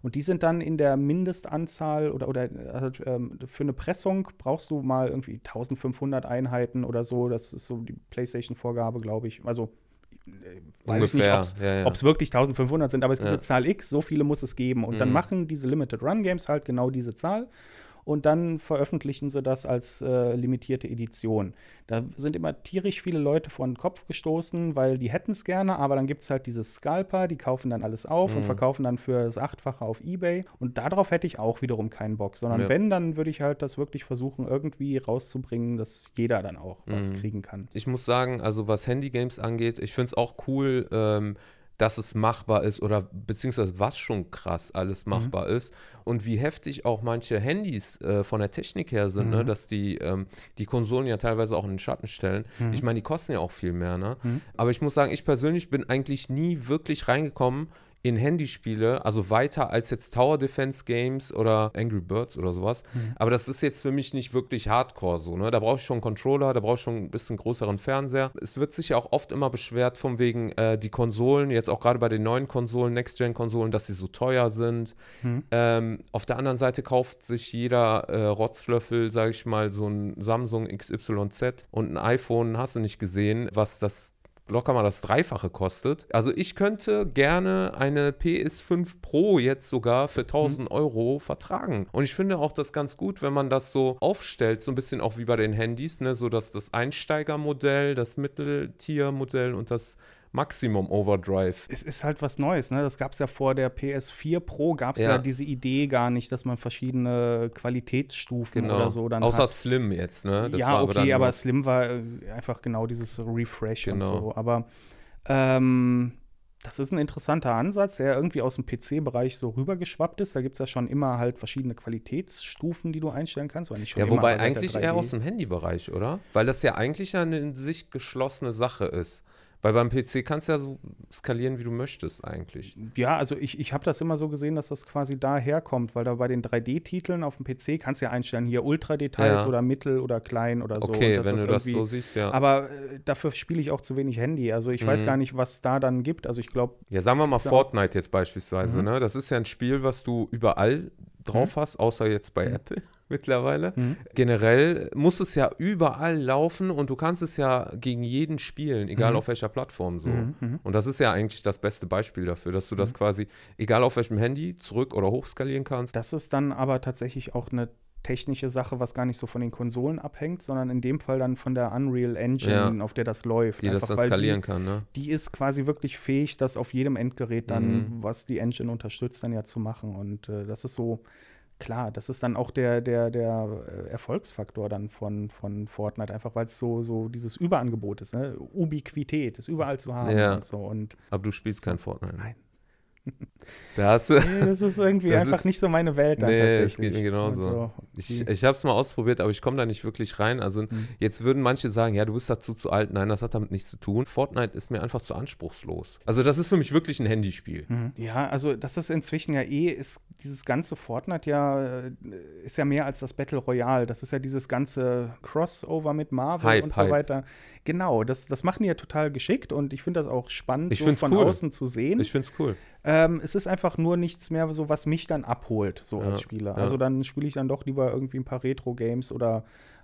A: Und die sind dann in der Mindestanzahl oder, oder ähm, für eine Pressung brauchst du mal irgendwie 1500 Einheiten oder so. Das ist so die PlayStation-Vorgabe, glaube ich. Also weiß Ungefähr. ich nicht, ob es ja, ja. wirklich 1500 sind, aber es gibt ja. eine Zahl X, so viele muss es geben. Und mhm. dann machen diese Limited Run Games halt genau diese Zahl und dann veröffentlichen sie das als äh, limitierte Edition. Da sind immer tierisch viele Leute vor den Kopf gestoßen, weil die hätten es gerne, aber dann gibt es halt diese Scalper, die kaufen dann alles auf mhm. und verkaufen dann für das Achtfache auf Ebay. Und darauf hätte ich auch wiederum keinen Bock, sondern ja. wenn, dann würde ich halt das wirklich versuchen, irgendwie rauszubringen, dass jeder dann auch mhm. was kriegen kann.
B: Ich muss sagen, also was Handygames angeht, ich finde es auch cool, ähm, dass es machbar ist oder beziehungsweise was schon krass alles mhm. machbar mhm. ist und wie heftig auch manche Handys äh, von der Technik her sind, ne? mhm. ne? dass die ähm, die Konsolen ja teilweise auch in den Schatten stellen. Mhm. Ich meine, die kosten ja auch viel mehr, ne? Mhm. Aber ich muss sagen, ich persönlich bin eigentlich nie wirklich reingekommen in Handyspiele, also weiter als jetzt Tower Defense Games oder Angry Birds oder sowas. Mhm. Aber das ist jetzt für mich nicht wirklich Hardcore so. Ne? Da brauche ich schon einen Controller, da brauche ich schon ein bisschen größeren Fernseher. Es wird sich ja auch oft immer beschwert von wegen äh, die Konsolen, jetzt auch gerade bei den neuen Konsolen, Next-Gen-Konsolen, dass sie so teuer sind. Mhm. Ähm, auf der anderen Seite kauft sich jeder äh, Rotzlöffel, sage ich mal, so ein Samsung XYZ und ein iPhone, hast du nicht gesehen, was das locker mal das Dreifache kostet. Also ich könnte gerne eine PS5 Pro jetzt sogar für 1000 mhm. Euro vertragen. Und ich finde auch das ganz gut, wenn man das so aufstellt, so ein bisschen auch wie bei den Handys, ne? so dass das Einsteigermodell, das Mitteltiermodell und das Maximum Overdrive.
A: Es ist halt was Neues, ne? Das gab es ja vor der PS4 Pro, gab es ja. ja. diese Idee gar nicht, dass man verschiedene Qualitätsstufen genau. oder so dann
B: Außer hat. Slim jetzt, ne?
A: Das ja, okay, aber, aber Slim war äh, einfach genau dieses Refresh genau. und so. Aber ähm, das ist ein interessanter Ansatz, der irgendwie aus dem PC-Bereich so rübergeschwappt ist. Da gibt es ja schon immer halt verschiedene Qualitätsstufen, die du einstellen kannst.
B: ja, wobei immer, eigentlich eher aus dem Handybereich, oder? Weil das ja eigentlich eine in sich geschlossene Sache ist. Weil beim PC kannst du ja so skalieren, wie du möchtest eigentlich.
A: Ja, also ich, ich habe das immer so gesehen, dass das quasi daher kommt, weil da bei den 3D-Titeln auf dem PC kannst du ja einstellen, hier Ultra-Details ja. oder mittel oder klein oder so.
B: Okay, wenn du das so siehst, ja.
A: Aber äh, dafür spiele ich auch zu wenig Handy. Also ich mhm. weiß gar nicht, was da dann gibt. Also ich glaube.
B: Ja, sagen wir mal Fortnite jetzt beispielsweise, mhm. ne? Das ist ja ein Spiel, was du überall drauf mhm. hast, außer jetzt bei mhm. Apple mittlerweile. Mhm. Generell muss es ja überall laufen und du kannst es ja gegen jeden spielen, egal mhm. auf welcher Plattform so. Mhm. mhm. Und das ist ja eigentlich das beste Beispiel dafür, dass du das mhm. quasi, egal auf welchem Handy, zurück- oder hochskalieren kannst.
A: Das ist dann aber tatsächlich auch eine technische Sache, was gar nicht so von den Konsolen abhängt, sondern in dem Fall dann von der Unreal Engine, ja. auf der das läuft.
B: Die Einfach, das dann skalieren die, kann, ne?
A: Die ist quasi wirklich fähig, das auf jedem Endgerät dann, mhm. was die Engine unterstützt, dann ja zu machen. Und äh, das ist so, klar, das ist dann auch der, der, der äh, Erfolgsfaktor dann von, von Fortnite, einfach weil es so, so dieses Überangebot ist, ne? Ubiquität, ist überall zu haben
B: ja.
A: und so. Und
B: Aber du spielst kein Fortnite.
A: Nein.
B: Da hast du,
A: nee, das ist irgendwie einfach ist, nicht so meine Welt
B: dann nee, tatsächlich. Nee, geht mir genauso. Also, ich ich habe es mal ausprobiert, aber ich komme da nicht wirklich rein. Also mhm. jetzt würden manche sagen, ja, du bist dazu zu alt. Nein, das hat damit nichts zu tun. Fortnite ist mir einfach zu anspruchslos. Also das ist für mich wirklich ein Handyspiel.
A: Mhm. Ja, also das ist inzwischen ja eh, ist dieses ganze Fortnite ja, äh, ist ja mehr als das Battle Royale. Das ist ja dieses ganze Crossover mit Marvel
B: Hype,
A: und so
B: Hype.
A: weiter. Genau, das, das machen die ja total geschickt und ich finde das auch spannend,
B: ich so
A: von
B: cool.
A: außen zu sehen.
B: Ich finde es cool.
A: Ähm, es ist einfach nur nichts mehr so, was mich dann abholt, so ja, als Spieler. Ja. Also dann spiele ich dann doch lieber irgendwie ein paar Retro-Games oder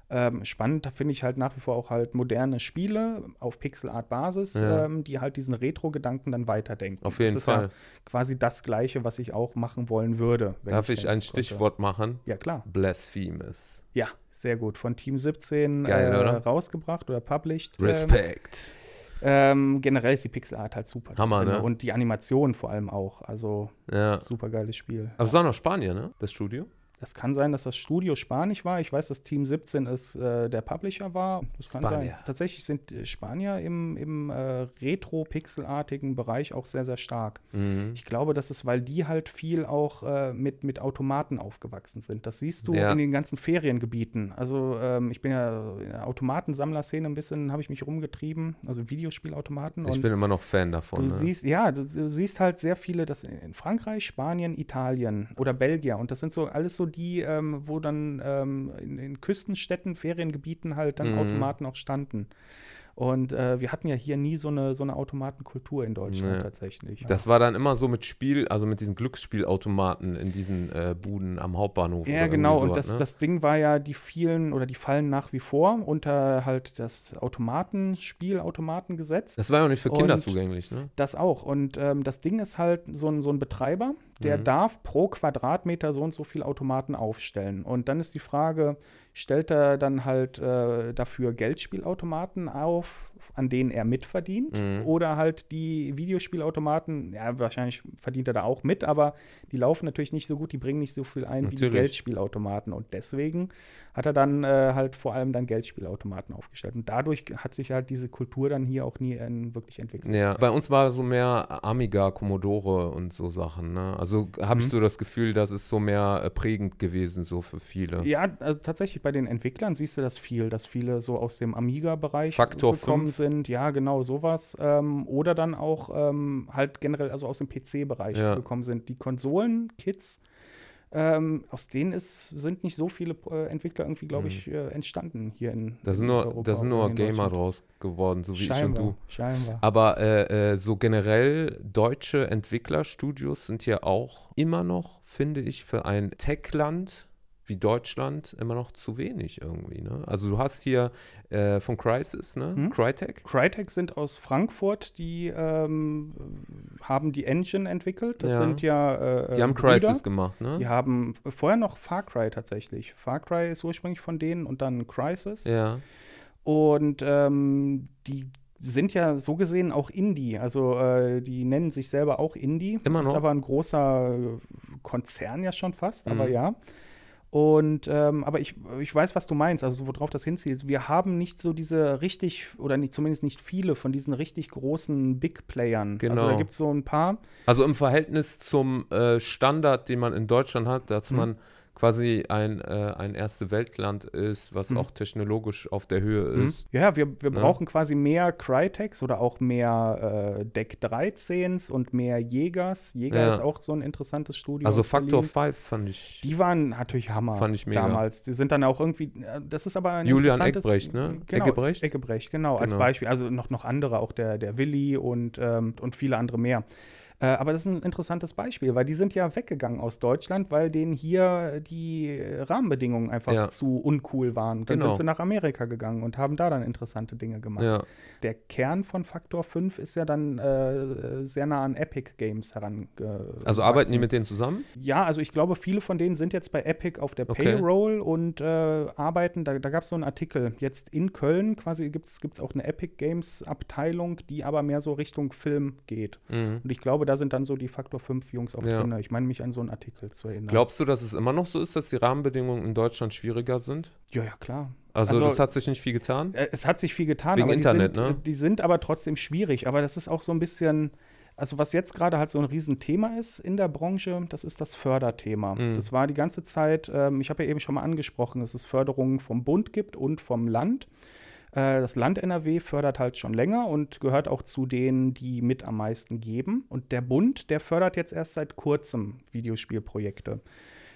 A: ähm, spannend finde ich halt nach wie vor auch halt moderne Spiele auf Pixel-Art-Basis, ja. ähm, die halt diesen Retro-Gedanken dann weiterdenken.
B: Auf jeden
A: das
B: Fall.
A: Ja quasi das Gleiche, was ich auch machen wollen würde.
B: Darf ich, ich ein Stichwort machen?
A: Ja, klar.
B: Blasphemous.
A: Ja, sehr gut. Von Team 17
B: Geil,
A: äh,
B: oder?
A: rausgebracht oder published.
B: Respekt.
A: Ähm, ähm, generell ist die Pixelart halt super.
B: Hammer, ne?
A: Und die Animation vor allem auch. Also
B: ja.
A: super geiles Spiel.
B: Aber es war noch Spanier, ne? Das Studio?
A: Das kann sein, dass das Studio spanisch war. Ich weiß, dass Team 17 ist, äh, der Publisher war. Das kann Spanier. sein. Tatsächlich sind äh, Spanier im, im äh, Retro-Pixelartigen Bereich auch sehr, sehr stark.
B: Mhm.
A: Ich glaube, das ist, weil die halt viel auch äh, mit, mit Automaten aufgewachsen sind. Das siehst du
B: Ja.
A: in den ganzen Feriengebieten. Also ähm, ich bin ja in der Automatensammlerszene ein bisschen, habe ich mich rumgetrieben. Also Videospielautomaten.
B: Ich bin immer noch Fan davon.
A: Du
B: ne?
A: siehst, ja, du, du siehst halt sehr viele, das in Frankreich, Spanien, Italien oder Belgien. Und das sind so alles so die, ähm, wo dann ähm, in, in Küstenstädten, Feriengebieten halt dann
B: Mhm.
A: Automaten auch standen. Und äh, wir hatten ja hier nie so eine, so eine Automatenkultur in Deutschland
B: Nee.
A: tatsächlich. Ja.
B: Das war dann immer so mit Spiel, also mit diesen Glücksspielautomaten in diesen äh, Buden am Hauptbahnhof.
A: Ja, genau. Und das,
B: ne?
A: das Ding war ja, die fielen oder die fallen nach wie vor unter halt das Automatenspielautomatengesetz.
B: das war ja auch nicht für Kinder
A: Und-
B: zugänglich, ne?
A: Das auch. Und ähm, das Ding ist halt so ein, so ein Betreiber, der
B: Mhm.
A: darf pro Quadratmeter so und so viel Automaten aufstellen. Und dann ist die Frage, stellt er dann halt äh, dafür Geldspielautomaten auf, an denen er mitverdient?
B: Mhm.
A: Oder halt die Videospielautomaten, ja, wahrscheinlich verdient er da auch mit, aber die laufen natürlich nicht so gut, die bringen nicht so viel ein wie die
B: Natürlich.
A: Geldspielautomaten. Und deswegen hat er dann äh, halt vor allem dann Geldspielautomaten aufgestellt. Und dadurch hat sich halt diese Kultur dann hier auch nie äh, wirklich entwickelt.
B: Ja, bei uns war so mehr Amiga, Commodore und so Sachen, ne? Also habe ich
A: Mhm.
B: so das Gefühl, das ist so mehr äh, prägend gewesen, so für viele.
A: Ja, also tatsächlich bei den Entwicklern siehst du das viel, dass viele so aus dem Amiga-Bereich
B: Faktor
A: gekommen
B: 5.
A: sind. Ja, genau, sowas. Ähm, oder dann auch ähm, halt generell also aus dem PC-Bereich
B: Ja.
A: gekommen sind. Die Konsolen-Kits, ähm, aus denen ist, sind nicht so viele äh, Entwickler irgendwie, glaube ich, äh, entstanden hier in
B: Mhm. Da sind
A: in
B: nur,
A: Europa
B: da sind nur Gamer draus geworden, so wie ich und
A: Scheinbar,
B: du.
A: scheinbar.
B: Aber äh, äh, so generell deutsche Entwicklerstudios sind ja auch immer noch, finde ich, für ein Tech-Land wie Deutschland immer noch zu wenig irgendwie. Ne? Also du hast hier äh, von Crysis, ne?
A: Hm?
B: Crytek.
A: Crytek sind aus Frankfurt, die ähm, haben die Engine entwickelt. Das
B: Ja.
A: sind ja äh,
B: Die haben
A: Brüder.
B: Crysis gemacht, ne?
A: Die haben vorher noch Far Cry tatsächlich. Far Cry ist ursprünglich von denen und dann Crysis.
B: Ja.
A: Und ähm, die sind ja so gesehen auch Indie. Also äh, die nennen sich selber auch Indie.
B: Immer
A: Ist
B: noch?
A: aber ein großer äh, Konzern ja schon fast, aber
B: Mhm.
A: ja. Und ähm, aber ich, ich weiß, was du meinst, also worauf das hinzielt. Wir haben nicht so diese richtig, oder nicht, zumindest nicht viele von diesen richtig großen Big Playern. Also
B: Genau.
A: da gibt es so ein paar.
B: Also im Verhältnis zum äh, Standard, den man in Deutschland hat, dass
A: Mhm.
B: man quasi ein, äh, ein erste Weltland ist, was
A: Mhm.
B: auch technologisch auf der Höhe
A: Mhm.
B: ist.
A: Ja, wir, wir
B: Ne?
A: brauchen quasi mehr Crytex oder auch mehr äh, Deck 13s und mehr Jägers. Jäger
B: Ja.
A: ist auch so ein interessantes Studio.
B: Also
A: Berlin.
B: 5 fand ich.
A: Die waren natürlich Hammer
B: Fand ich mega.
A: damals. Die sind dann auch irgendwie, äh, das ist aber ein
B: Julian Eckbrecht, ne?
A: Genau,
B: Eggebrecht?
A: Eggebrecht, genau, als
B: Genau.
A: Beispiel. Also noch, noch andere, auch der, der Willi und, ähm, und viele andere mehr. Äh, aber das ist ein interessantes Beispiel, weil die sind ja weggegangen aus Deutschland, weil denen hier die Rahmenbedingungen einfach ja. zu uncool waren. Dann genau. sind sie nach Amerika gegangen und haben da dann interessante Dinge gemacht. Ja. Der Kern von Faktor 5 ist ja dann äh, sehr nah an Epic Games heran.
B: Also arbeiten die mit denen zusammen?
A: Ja, also ich glaube, viele von denen sind jetzt bei Epic auf der okay. Payroll und äh, arbeiten, da, da gab es so einen Artikel, jetzt in Köln quasi gibt es auch eine Epic Games Abteilung, die aber mehr so Richtung Film geht. Mhm. Und ich glaube, da sind dann so die Faktor 5 Jungs auch ja. drin. Ich meine mich an so einen Artikel zu erinnern.
B: Glaubst du, dass es immer noch so ist, dass die Rahmenbedingungen in Deutschland schwieriger sind?
A: Ja, ja, klar.
B: Also, also das hat sich nicht viel getan?
A: Äh, es hat sich viel getan,
B: Wegen
A: aber
B: Internet,
A: die, sind,
B: ne?
A: die sind aber trotzdem schwierig. Aber das ist auch so ein bisschen, also was jetzt gerade halt so ein Riesenthema ist in der Branche, das ist das Förderthema. Mhm. Das war die ganze Zeit, ähm, ich habe ja eben schon mal angesprochen, dass es Förderungen vom Bund gibt und vom Land. Äh, das Land NRW fördert halt schon länger und gehört auch zu denen, die mit am meisten geben. Und der Bund, der fördert jetzt erst seit kurzem Videospielprojekte.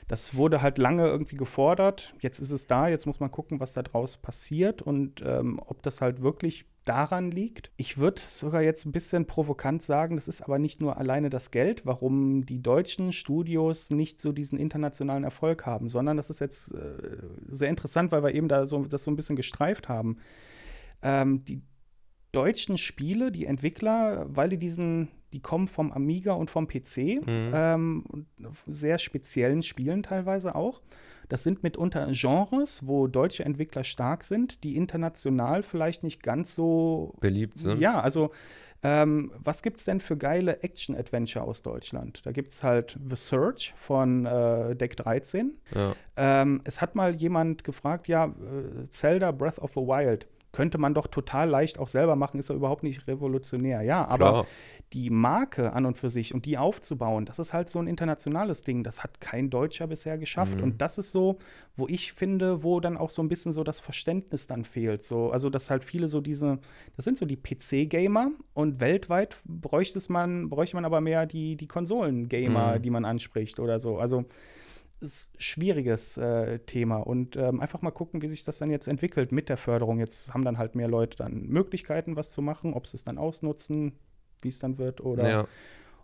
A: Das wurde halt lange irgendwie gefordert. Jetzt ist es da. Jetzt muss man gucken, was da draus passiert und ähm, ob das halt wirklich daran liegt. Ich würde sogar jetzt ein bisschen provokant sagen, das ist aber nicht nur alleine das Geld, warum die deutschen Studios nicht so diesen internationalen Erfolg haben, sondern das ist jetzt äh, sehr interessant, weil wir eben da so, das so ein bisschen gestreift haben ähm, die deutschen Spiele, die Entwickler, weil die diesen, die kommen vom Amiga und vom PC, mhm. ähm, sehr speziellen Spielen teilweise auch. Das sind mitunter Genres, wo deutsche Entwickler stark sind, die international vielleicht nicht ganz so
B: beliebt sind.
A: Ja, also ähm, was gibt es denn für geile Action-Adventure aus Deutschland? Da gibt es halt The Search von äh, Deck 13. Ja. Ähm, es hat mal jemand gefragt, ja, äh, Zelda Breath of the Wild könnte man doch total leicht auch selber machen, ist ja überhaupt nicht revolutionär. Ja, aber Klar. die Marke an und für sich und die aufzubauen, das ist halt so ein internationales Ding. Das hat kein Deutscher bisher geschafft. Mhm. Und das ist so, wo ich finde, wo dann auch so ein bisschen so das Verständnis dann fehlt. So, also, dass halt viele so diese, das sind so die PC-Gamer und weltweit bräuchte man, bräuchte man aber mehr die, die Konsolen-Gamer, mhm. die man anspricht oder so. Also ist schwieriges äh, Thema und ähm, einfach mal gucken, wie sich das dann jetzt entwickelt mit der Förderung. Jetzt haben dann halt mehr Leute dann Möglichkeiten, was zu machen, ob sie es dann ausnutzen, wie es dann wird oder ja.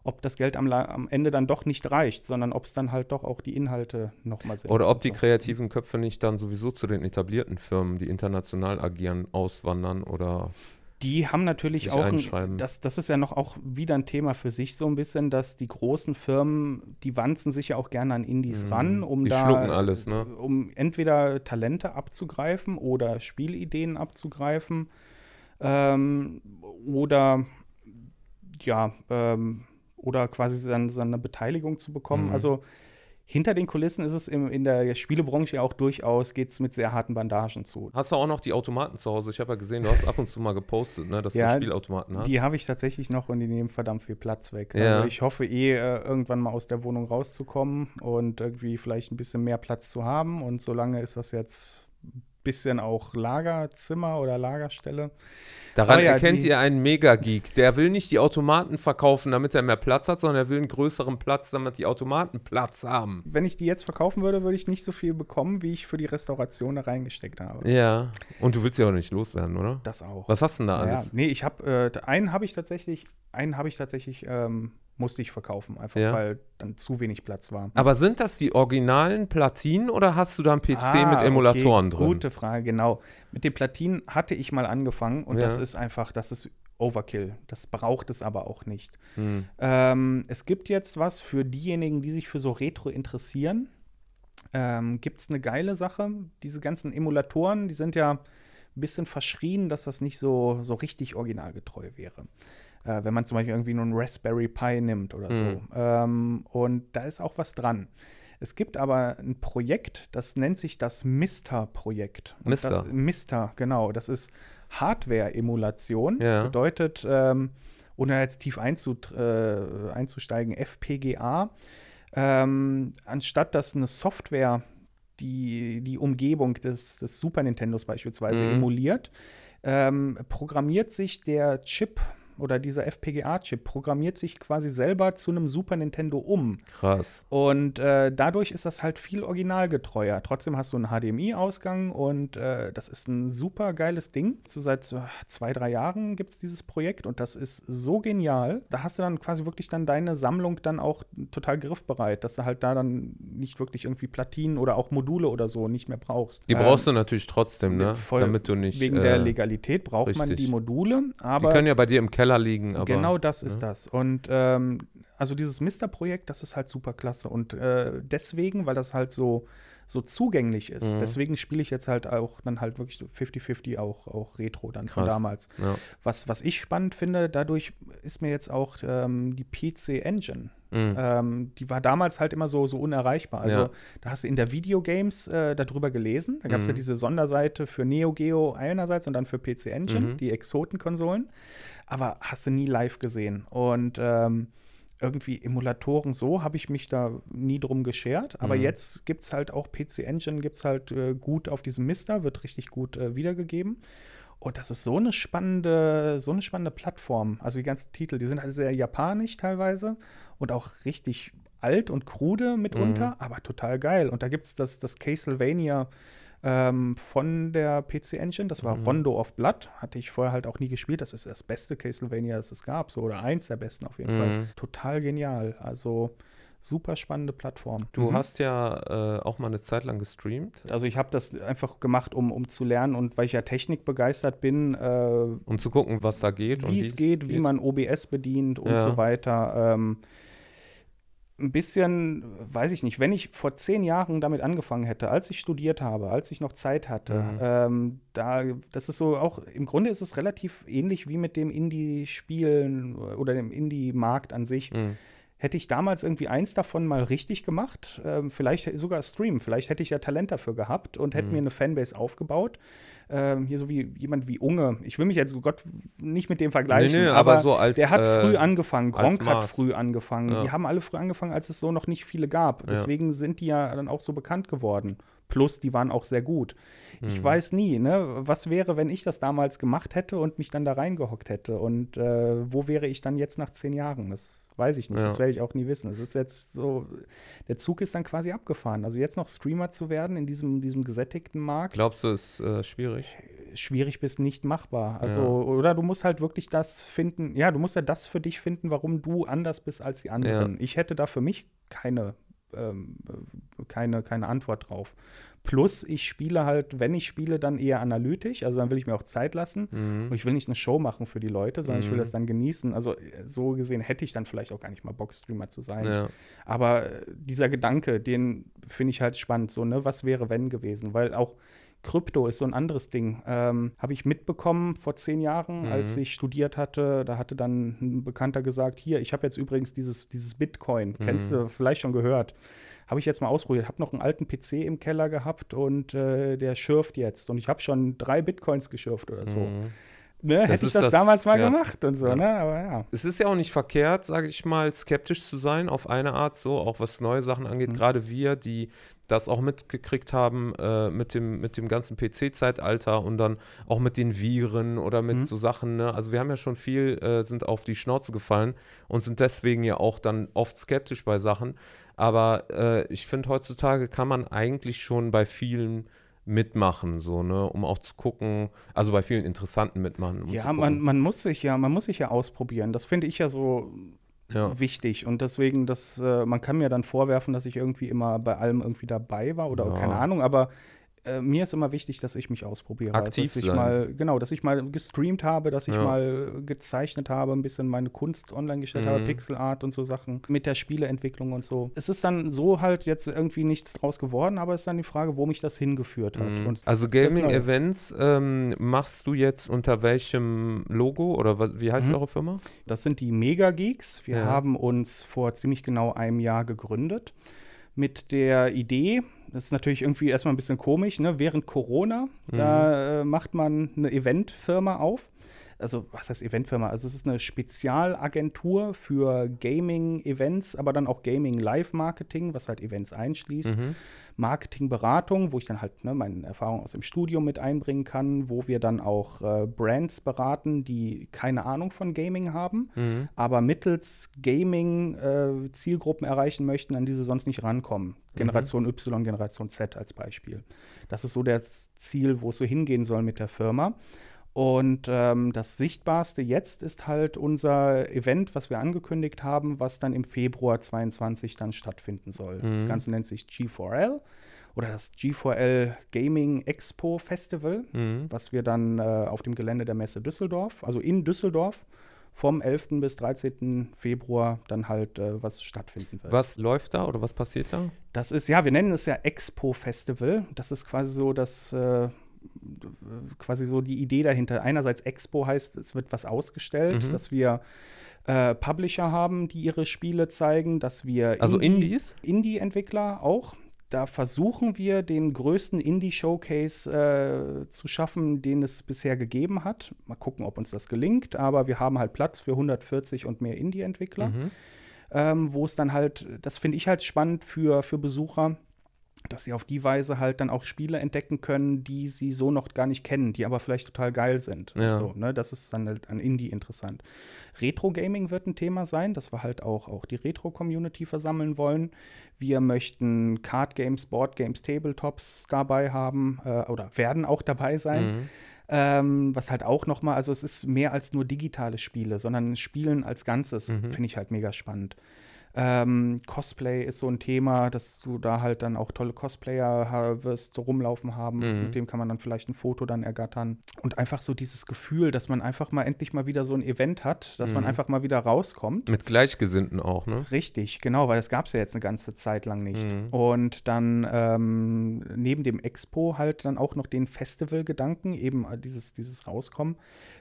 A: ob das Geld am, am, Ende dann doch nicht reicht, sondern ob es dann halt doch auch die Inhalte nochmal sind.
B: Oder ob die kreativen Köpfe nicht dann sowieso zu den etablierten Firmen, die international agieren, auswandern oder
A: die haben natürlich auch, ein, das, das ist ja noch auch wieder ein Thema für sich so ein bisschen, dass die großen Firmen, die wanzen sich ja auch gerne an Indies mhm. ran, um
B: die
A: da,
B: schlucken alles, ne?
A: um entweder Talente abzugreifen oder Spielideen abzugreifen ähm, oder ja, ähm, oder quasi dann seine Beteiligung zu bekommen. Mhm. Also hinter den Kulissen ist es im, in der Spielebranche ja auch durchaus, geht es mit sehr harten Bandagen zu.
B: Hast du auch noch die Automaten zu Hause? Ich habe ja gesehen, du hast ab und zu mal gepostet, ne, dass ja, du Spielautomaten hast.
A: Die habe ich tatsächlich noch und die nehmen verdammt viel Platz weg. Ja. Also ich hoffe eh, äh, irgendwann mal aus der Wohnung rauszukommen und irgendwie vielleicht ein bisschen mehr Platz zu haben. Und solange ist das jetzt bisschen auch Lagerzimmer oder Lagerstelle.
B: Daran ja, erkennt ihr einen Megageek. Der will nicht die Automaten verkaufen, damit er mehr Platz hat, sondern er will einen größeren Platz, damit die Automaten Platz haben.
A: Wenn ich die jetzt verkaufen würde, würde ich nicht so viel bekommen, wie ich für die Restauration da reingesteckt habe.
B: Ja. Und du willst ja auch nicht loswerden, oder?
A: Das auch.
B: Was hast du denn da alles?
A: Ja, nee, ich habe äh, einen habe ich tatsächlich, einen habe ich tatsächlich ähm, musste ich verkaufen, einfach ja. weil dann zu wenig Platz war.
B: Aber sind das die originalen Platinen oder hast du da einen PC ah, mit Emulatoren okay. drin?
A: Gute Frage, genau. Mit den Platinen hatte ich mal angefangen und ja. das ist einfach, das ist Overkill. Das braucht es aber auch nicht. Hm. Ähm, es gibt jetzt was für diejenigen, die sich für so Retro interessieren. Ähm, gibt es eine geile Sache? Diese ganzen Emulatoren, die sind ja ein bisschen verschrien, dass das nicht so, so richtig originalgetreu wäre äh, wenn man zum Beispiel irgendwie nur einen Raspberry Pi nimmt oder so. Mhm. Ähm, und da ist auch was dran. Es gibt aber ein Projekt, das nennt sich das Mister-Projekt.
B: Mister.
A: Das, Mister, genau. Das ist Hardware-Emulation. Ja. Bedeutet, ähm, ohne jetzt tief äh, einzusteigen, FPGA. Ähm, anstatt dass eine Software die, die Umgebung des, des Super Nintendos beispielsweise mhm. emuliert, ähm, programmiert sich der Chip oder dieser FPGA-Chip programmiert sich quasi selber zu einem Super Nintendo um.
B: Krass.
A: Und äh, dadurch ist das halt viel originalgetreuer. Trotzdem hast du einen HDMI-Ausgang und äh, das ist ein super geiles Ding. So seit zwei, drei Jahren gibt es dieses Projekt und das ist so genial. Da hast du dann quasi wirklich dann deine Sammlung dann auch total griffbereit, dass du halt da dann nicht wirklich irgendwie Platinen oder auch Module oder so nicht mehr brauchst.
B: Die brauchst ähm, du natürlich trotzdem, ne?
A: Voll, Damit du nicht. Wegen äh, der Legalität braucht richtig. man die Module, aber.
B: Die können ja bei dir im Keller liegen, aber.
A: Genau das ist ja. das. Und ähm, also dieses Mister-Projekt, das ist halt super klasse. Und äh, deswegen, weil das halt so so zugänglich ist. Mhm. Deswegen spiele ich jetzt halt auch dann halt wirklich 50-50 auch, auch Retro dann Krass. von damals. Ja. Was, was ich spannend finde, dadurch ist mir jetzt auch ähm, die PC Engine. Mhm. Ähm, die war damals halt immer so, so unerreichbar. Also ja. da hast du in der Videogames äh, darüber gelesen. Da gab es mhm. ja diese Sonderseite für Neo Geo einerseits und dann für PC Engine, mhm. die Exoten-Konsolen. Aber hast du nie live gesehen. Und ähm, irgendwie Emulatoren so, habe ich mich da nie drum geschert. Aber mhm. jetzt gibt es halt auch PC Engine, gibt es halt äh, gut auf diesem Mister, wird richtig gut äh, wiedergegeben. Und das ist so eine spannende, so eine spannende Plattform. Also die ganzen Titel, die sind halt sehr japanisch teilweise und auch richtig alt und krude mitunter, mhm. aber total geil. Und da gibt es das, das Castlevania ähm, von der PC Engine. Das war mhm. Rondo of Blood. Hatte ich vorher halt auch nie gespielt. Das ist das beste Castlevania, das es gab. So, oder eins der besten auf jeden mhm. Fall. Total genial. Also super spannende Plattform.
B: Du mhm. hast ja äh, auch mal eine Zeit lang gestreamt.
A: Also ich habe das einfach gemacht, um, um zu lernen und weil ich ja Technik begeistert bin. Äh,
B: um zu gucken, was da geht.
A: Wie es geht, geht, wie man OBS bedient und ja. so weiter. Ähm, ein bisschen, weiß ich nicht, wenn ich vor zehn Jahren damit angefangen hätte, als ich studiert habe, als ich noch Zeit hatte, mhm. ähm, da, das ist so auch, im Grunde ist es relativ ähnlich wie mit dem Indie-Spielen oder dem Indie-Markt an sich. Mhm. Hätte ich damals irgendwie eins davon mal richtig gemacht, ähm, vielleicht sogar streamen, vielleicht hätte ich ja Talent dafür gehabt und hätte mhm. mir eine Fanbase aufgebaut. Ähm, hier so wie jemand wie Unge. Ich will mich jetzt, Gott, nicht mit dem vergleichen, nee, nee, aber, aber so als, der hat äh, früh angefangen. Gronk hat früh angefangen. Ja. Die haben alle früh angefangen, als es so noch nicht viele gab. Deswegen ja. sind die ja dann auch so bekannt geworden. Plus, die waren auch sehr gut. Mhm. Ich weiß nie, ne, was wäre, wenn ich das damals gemacht hätte und mich dann da reingehockt hätte? Und äh, wo wäre ich dann jetzt nach zehn Jahren? Das weiß ich nicht. Ja. Das werde ich auch nie wissen. Das ist jetzt so, der Zug ist dann quasi abgefahren. Also jetzt noch Streamer zu werden in diesem, diesem gesättigten Markt.
B: Glaubst du, ist äh, schwierig?
A: Schwierig bis nicht machbar. Also, ja. oder du musst halt wirklich das finden, ja, du musst ja das für dich finden, warum du anders bist als die anderen. Ja. Ich hätte da für mich keine ähm, keine, keine Antwort drauf. Plus, ich spiele halt, wenn ich spiele, dann eher analytisch. Also dann will ich mir auch Zeit lassen. Mhm. Und ich will nicht eine Show machen für die Leute, sondern mhm. ich will mhm. das dann genießen. Also so gesehen hätte ich dann vielleicht auch gar nicht mal Bock, Streamer zu sein. Ja. Aber äh, dieser Gedanke, den finde ich halt spannend. So, ne, was wäre, wenn gewesen? Weil auch Krypto ist so ein anderes Ding. Ähm, Habe ich mitbekommen vor zehn Jahren, mhm. als ich studiert hatte. Da hatte dann ein Bekannter gesagt: Hier, ich habe jetzt übrigens dieses, dieses Bitcoin. Mhm. Kennst du vielleicht schon gehört? Habe ich jetzt mal ausprobiert. Habe noch einen alten PC im Keller gehabt und äh, der schürft jetzt. Und ich habe schon drei Bitcoins geschürft oder so. Mhm. Ne, hätte ich das, das, damals mal ja. gemacht und so, ja. ne? Aber ja.
B: Es ist ja auch nicht verkehrt, sage ich mal, skeptisch zu sein auf eine Art, so, auch was neue Sachen angeht. Mhm. Gerade wir, die das auch mitgekriegt haben äh, mit, dem, mit dem ganzen PC-Zeitalter und dann auch mit den Viren oder mit mhm. so Sachen. Ne? Also wir haben ja schon viel, äh, sind auf die Schnauze gefallen und sind deswegen ja auch dann oft skeptisch bei Sachen. Aber äh, ich finde, heutzutage kann man eigentlich schon bei vielen mitmachen, so, ne, um auch zu gucken, also bei vielen Interessanten mitmachen. Um
A: ja, man, man muss sich ja, man muss sich ja ausprobieren. Das finde ich ja so ja. wichtig. Und deswegen, das, äh, man kann mir dann vorwerfen, dass ich irgendwie immer bei allem irgendwie dabei war oder ja. keine Ahnung, aber äh, mir ist immer wichtig, dass ich mich ausprobiere.
B: Aktiv
A: also, dass
B: ich
A: sein. mal, genau, dass ich mal gestreamt habe, dass ich ja. mal gezeichnet habe, ein bisschen meine Kunst online gestellt mhm. habe, Pixelart und so Sachen mit der Spieleentwicklung und so. Es ist dann so halt jetzt irgendwie nichts draus geworden, aber es ist dann die Frage, wo mich das hingeführt hat. Mhm.
B: also Gaming-Events ähm, machst du jetzt unter welchem Logo oder was, wie heißt mhm. eure Firma?
A: Das sind die Mega Geeks. Wir ja. haben uns vor ziemlich genau einem Jahr gegründet mit der Idee, das ist natürlich irgendwie erstmal ein bisschen komisch, ne? während Corona, mhm. da äh, macht man eine Eventfirma auf. Also was heißt Eventfirma? Also es ist eine Spezialagentur für Gaming-Events, aber dann auch Gaming-Live-Marketing, was halt Events einschließt. Mhm. Marketingberatung, wo ich dann halt ne, meine Erfahrungen aus dem Studium mit einbringen kann, wo wir dann auch äh, Brands beraten, die keine Ahnung von Gaming haben, mhm. aber mittels Gaming äh, Zielgruppen erreichen möchten, an die sie sonst nicht rankommen. Mhm. Generation mhm. Y, Generation Z als Beispiel. Das ist so das Ziel, wo es so hingehen soll mit der Firma. Und ähm, das Sichtbarste jetzt ist halt unser Event, was wir angekündigt haben, was dann im Februar 22 dann stattfinden soll. Mhm. Das Ganze nennt sich G4L oder das G4L Gaming Expo Festival, mhm. was wir dann äh, auf dem Gelände der Messe Düsseldorf, also in Düsseldorf, vom 11. bis 13. Februar dann halt äh, was stattfinden wird.
B: Was läuft da oder was passiert da?
A: Das ist, ja, wir nennen es ja Expo Festival. Das ist quasi so das äh, quasi so die Idee dahinter. Einerseits Expo heißt, es wird was ausgestellt, mhm. dass wir äh, Publisher haben, die ihre Spiele zeigen, dass wir
B: also Indie, Indies,
A: Indie-Entwickler auch. Da versuchen wir den größten Indie-Showcase äh, zu schaffen, den es bisher gegeben hat. Mal gucken, ob uns das gelingt. Aber wir haben halt Platz für 140 und mehr Indie-Entwickler, mhm. ähm, wo es dann halt, das finde ich halt spannend für, für Besucher dass sie auf die Weise halt dann auch Spiele entdecken können, die sie so noch gar nicht kennen, die aber vielleicht total geil sind. Ja. So, ne? Das ist dann halt an Indie interessant. Retro-Gaming wird ein Thema sein, dass wir halt auch, auch die Retro-Community versammeln wollen. Wir möchten Card-Games, Board-Games, Tabletops dabei haben äh, oder werden auch dabei sein. Mhm. Ähm, was halt auch noch mal, also es ist mehr als nur digitale Spiele, sondern Spielen als Ganzes mhm. finde ich halt mega spannend. Ähm, Cosplay ist so ein Thema, dass du da halt dann auch tolle Cosplayer wirst, so rumlaufen haben. Mhm. Mit dem kann man dann vielleicht ein Foto dann ergattern. Und einfach so dieses Gefühl, dass man einfach mal endlich mal wieder so ein Event hat, dass mhm. man einfach mal wieder rauskommt.
B: Mit Gleichgesinnten auch, ne?
A: Richtig, genau, weil das gab es ja jetzt eine ganze Zeit lang nicht. Mhm. Und dann ähm, neben dem Expo halt dann auch noch den Festival-Gedanken, eben dieses, dieses Rauskommen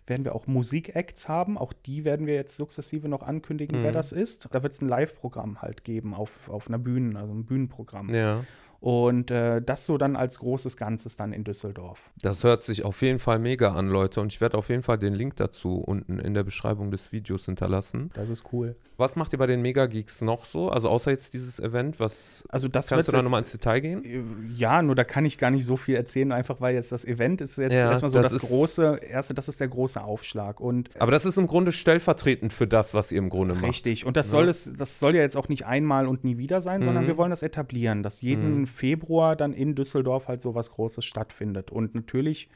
A: werden wir auch Musikacts haben. Auch die werden wir jetzt sukzessive noch ankündigen, mhm. wer das ist. Da wird es ein Live-Programm halt geben auf, auf einer Bühne, also ein Bühnenprogramm.
B: Ja.
A: Und äh, das so dann als großes Ganzes dann in Düsseldorf.
B: Das hört sich auf jeden Fall mega an, Leute. Und ich werde auf jeden Fall den Link dazu unten in der Beschreibung des Videos hinterlassen.
A: Das ist cool.
B: Was macht ihr bei den Mega Geeks noch so? Also außer jetzt dieses Event, was
A: also das
B: kannst du da nochmal ins Detail gehen?
A: Äh, ja, nur da kann ich gar nicht so viel erzählen, einfach weil jetzt das Event ist jetzt ja, erstmal so das, das große, erste, das ist der große Aufschlag. Und
B: Aber das ist im Grunde stellvertretend für das, was ihr im Grunde
A: macht. Richtig. Und das ja. soll es, das soll ja jetzt auch nicht einmal und nie wieder sein, mhm. sondern wir wollen das etablieren, dass jeden mhm. Februar dann in Düsseldorf halt so was Großes stattfindet. Und natürlich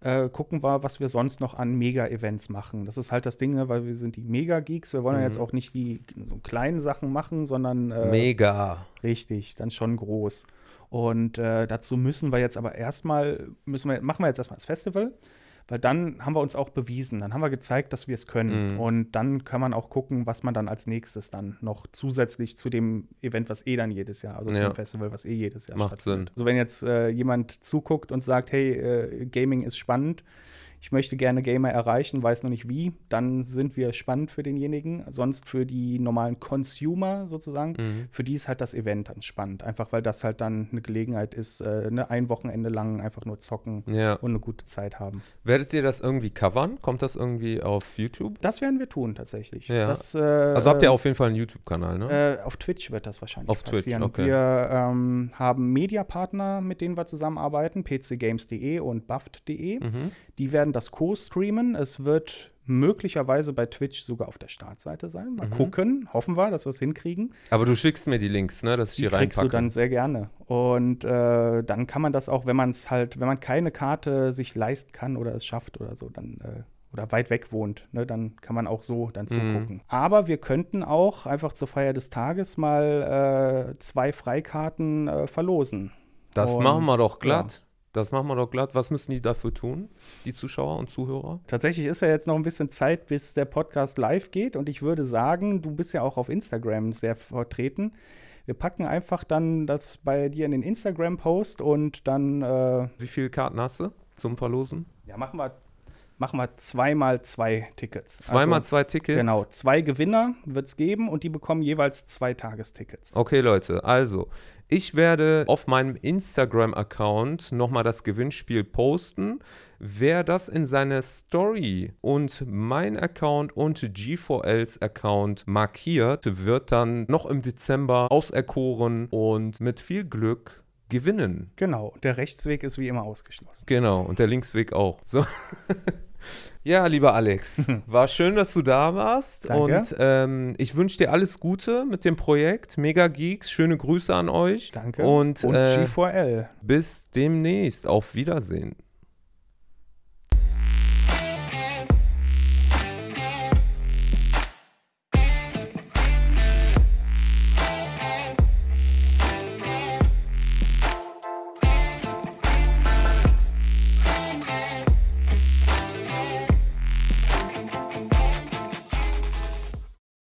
A: äh, gucken wir, was wir sonst noch an Mega-Events machen. Das ist halt das Ding, ne, weil wir sind die Mega-Geeks. Wir wollen mhm. ja jetzt auch nicht die so kleinen Sachen machen, sondern
B: äh, Mega.
A: Richtig, dann schon groß. Und äh, dazu müssen wir jetzt aber erstmal, müssen wir, machen wir jetzt erstmal das Festival weil dann haben wir uns auch bewiesen, dann haben wir gezeigt, dass wir es können. Mhm. Und dann kann man auch gucken, was man dann als nächstes dann noch zusätzlich zu dem Event, was eh dann jedes Jahr, also ja. zum Festival, was eh jedes Jahr
B: Macht Sinn.
A: Also wenn jetzt äh, jemand zuguckt und sagt, hey, äh, Gaming ist spannend, ich möchte gerne Gamer erreichen, weiß noch nicht wie, dann sind wir spannend für denjenigen. Sonst für die normalen Consumer sozusagen, mhm. für die ist halt das Event dann spannend. Einfach weil das halt dann eine Gelegenheit ist, äh, ne, ein Wochenende lang einfach nur zocken ja. und eine gute Zeit haben.
B: Werdet ihr das irgendwie covern? Kommt das irgendwie auf YouTube?
A: Das werden wir tun tatsächlich.
B: Ja.
A: Das,
B: äh, also habt ihr auf jeden Fall einen YouTube-Kanal, ne?
A: Äh, auf Twitch wird das wahrscheinlich
B: auf passieren. Twitch, okay.
A: Wir ähm, haben Mediapartner, mit denen wir zusammenarbeiten, pcgames.de und buffed.de. Mhm. Die werden das co-streamen. Es wird möglicherweise bei Twitch sogar auf der Startseite sein. Mal mhm. gucken. Hoffen wir, dass wir es hinkriegen.
B: Aber du schickst mir die Links, ne, dass ich die, die reinpacke. kriegst
A: du dann sehr gerne. Und äh, dann kann man das auch, wenn man es halt, wenn man keine Karte sich leisten kann oder es schafft oder so, dann äh, oder weit weg wohnt, ne, dann kann man auch so dann mhm. zugucken. Mhm. Aber wir könnten auch einfach zur Feier des Tages mal äh, zwei Freikarten äh, verlosen.
B: Das Und, machen wir doch glatt. Ja. Das machen wir doch glatt. Was müssen die dafür tun, die Zuschauer und Zuhörer?
A: Tatsächlich ist ja jetzt noch ein bisschen Zeit, bis der Podcast live geht. Und ich würde sagen, du bist ja auch auf Instagram sehr vertreten. Wir packen einfach dann das bei dir in den Instagram-Post und dann. Äh
B: Wie viele Karten hast du zum Verlosen?
A: Ja, machen wir machen wir zweimal zwei Tickets.
B: Zweimal also, zwei Tickets?
A: Genau, zwei Gewinner wird es geben und die bekommen jeweils zwei Tagestickets.
B: Okay, Leute, also ich werde auf meinem Instagram-Account nochmal das Gewinnspiel posten. Wer das in seine Story und mein Account und G4Ls Account markiert, wird dann noch im Dezember auserkoren und mit viel Glück gewinnen.
A: Genau, der Rechtsweg ist wie immer ausgeschlossen.
B: Genau, und der Linksweg auch. So. Ja, lieber Alex, war schön, dass du da warst. Danke. Und ähm, ich wünsche dir alles Gute mit dem Projekt Mega Geeks. Schöne Grüße an euch.
A: Danke.
B: Und,
A: Und äh, G4L.
B: Bis demnächst. Auf Wiedersehen.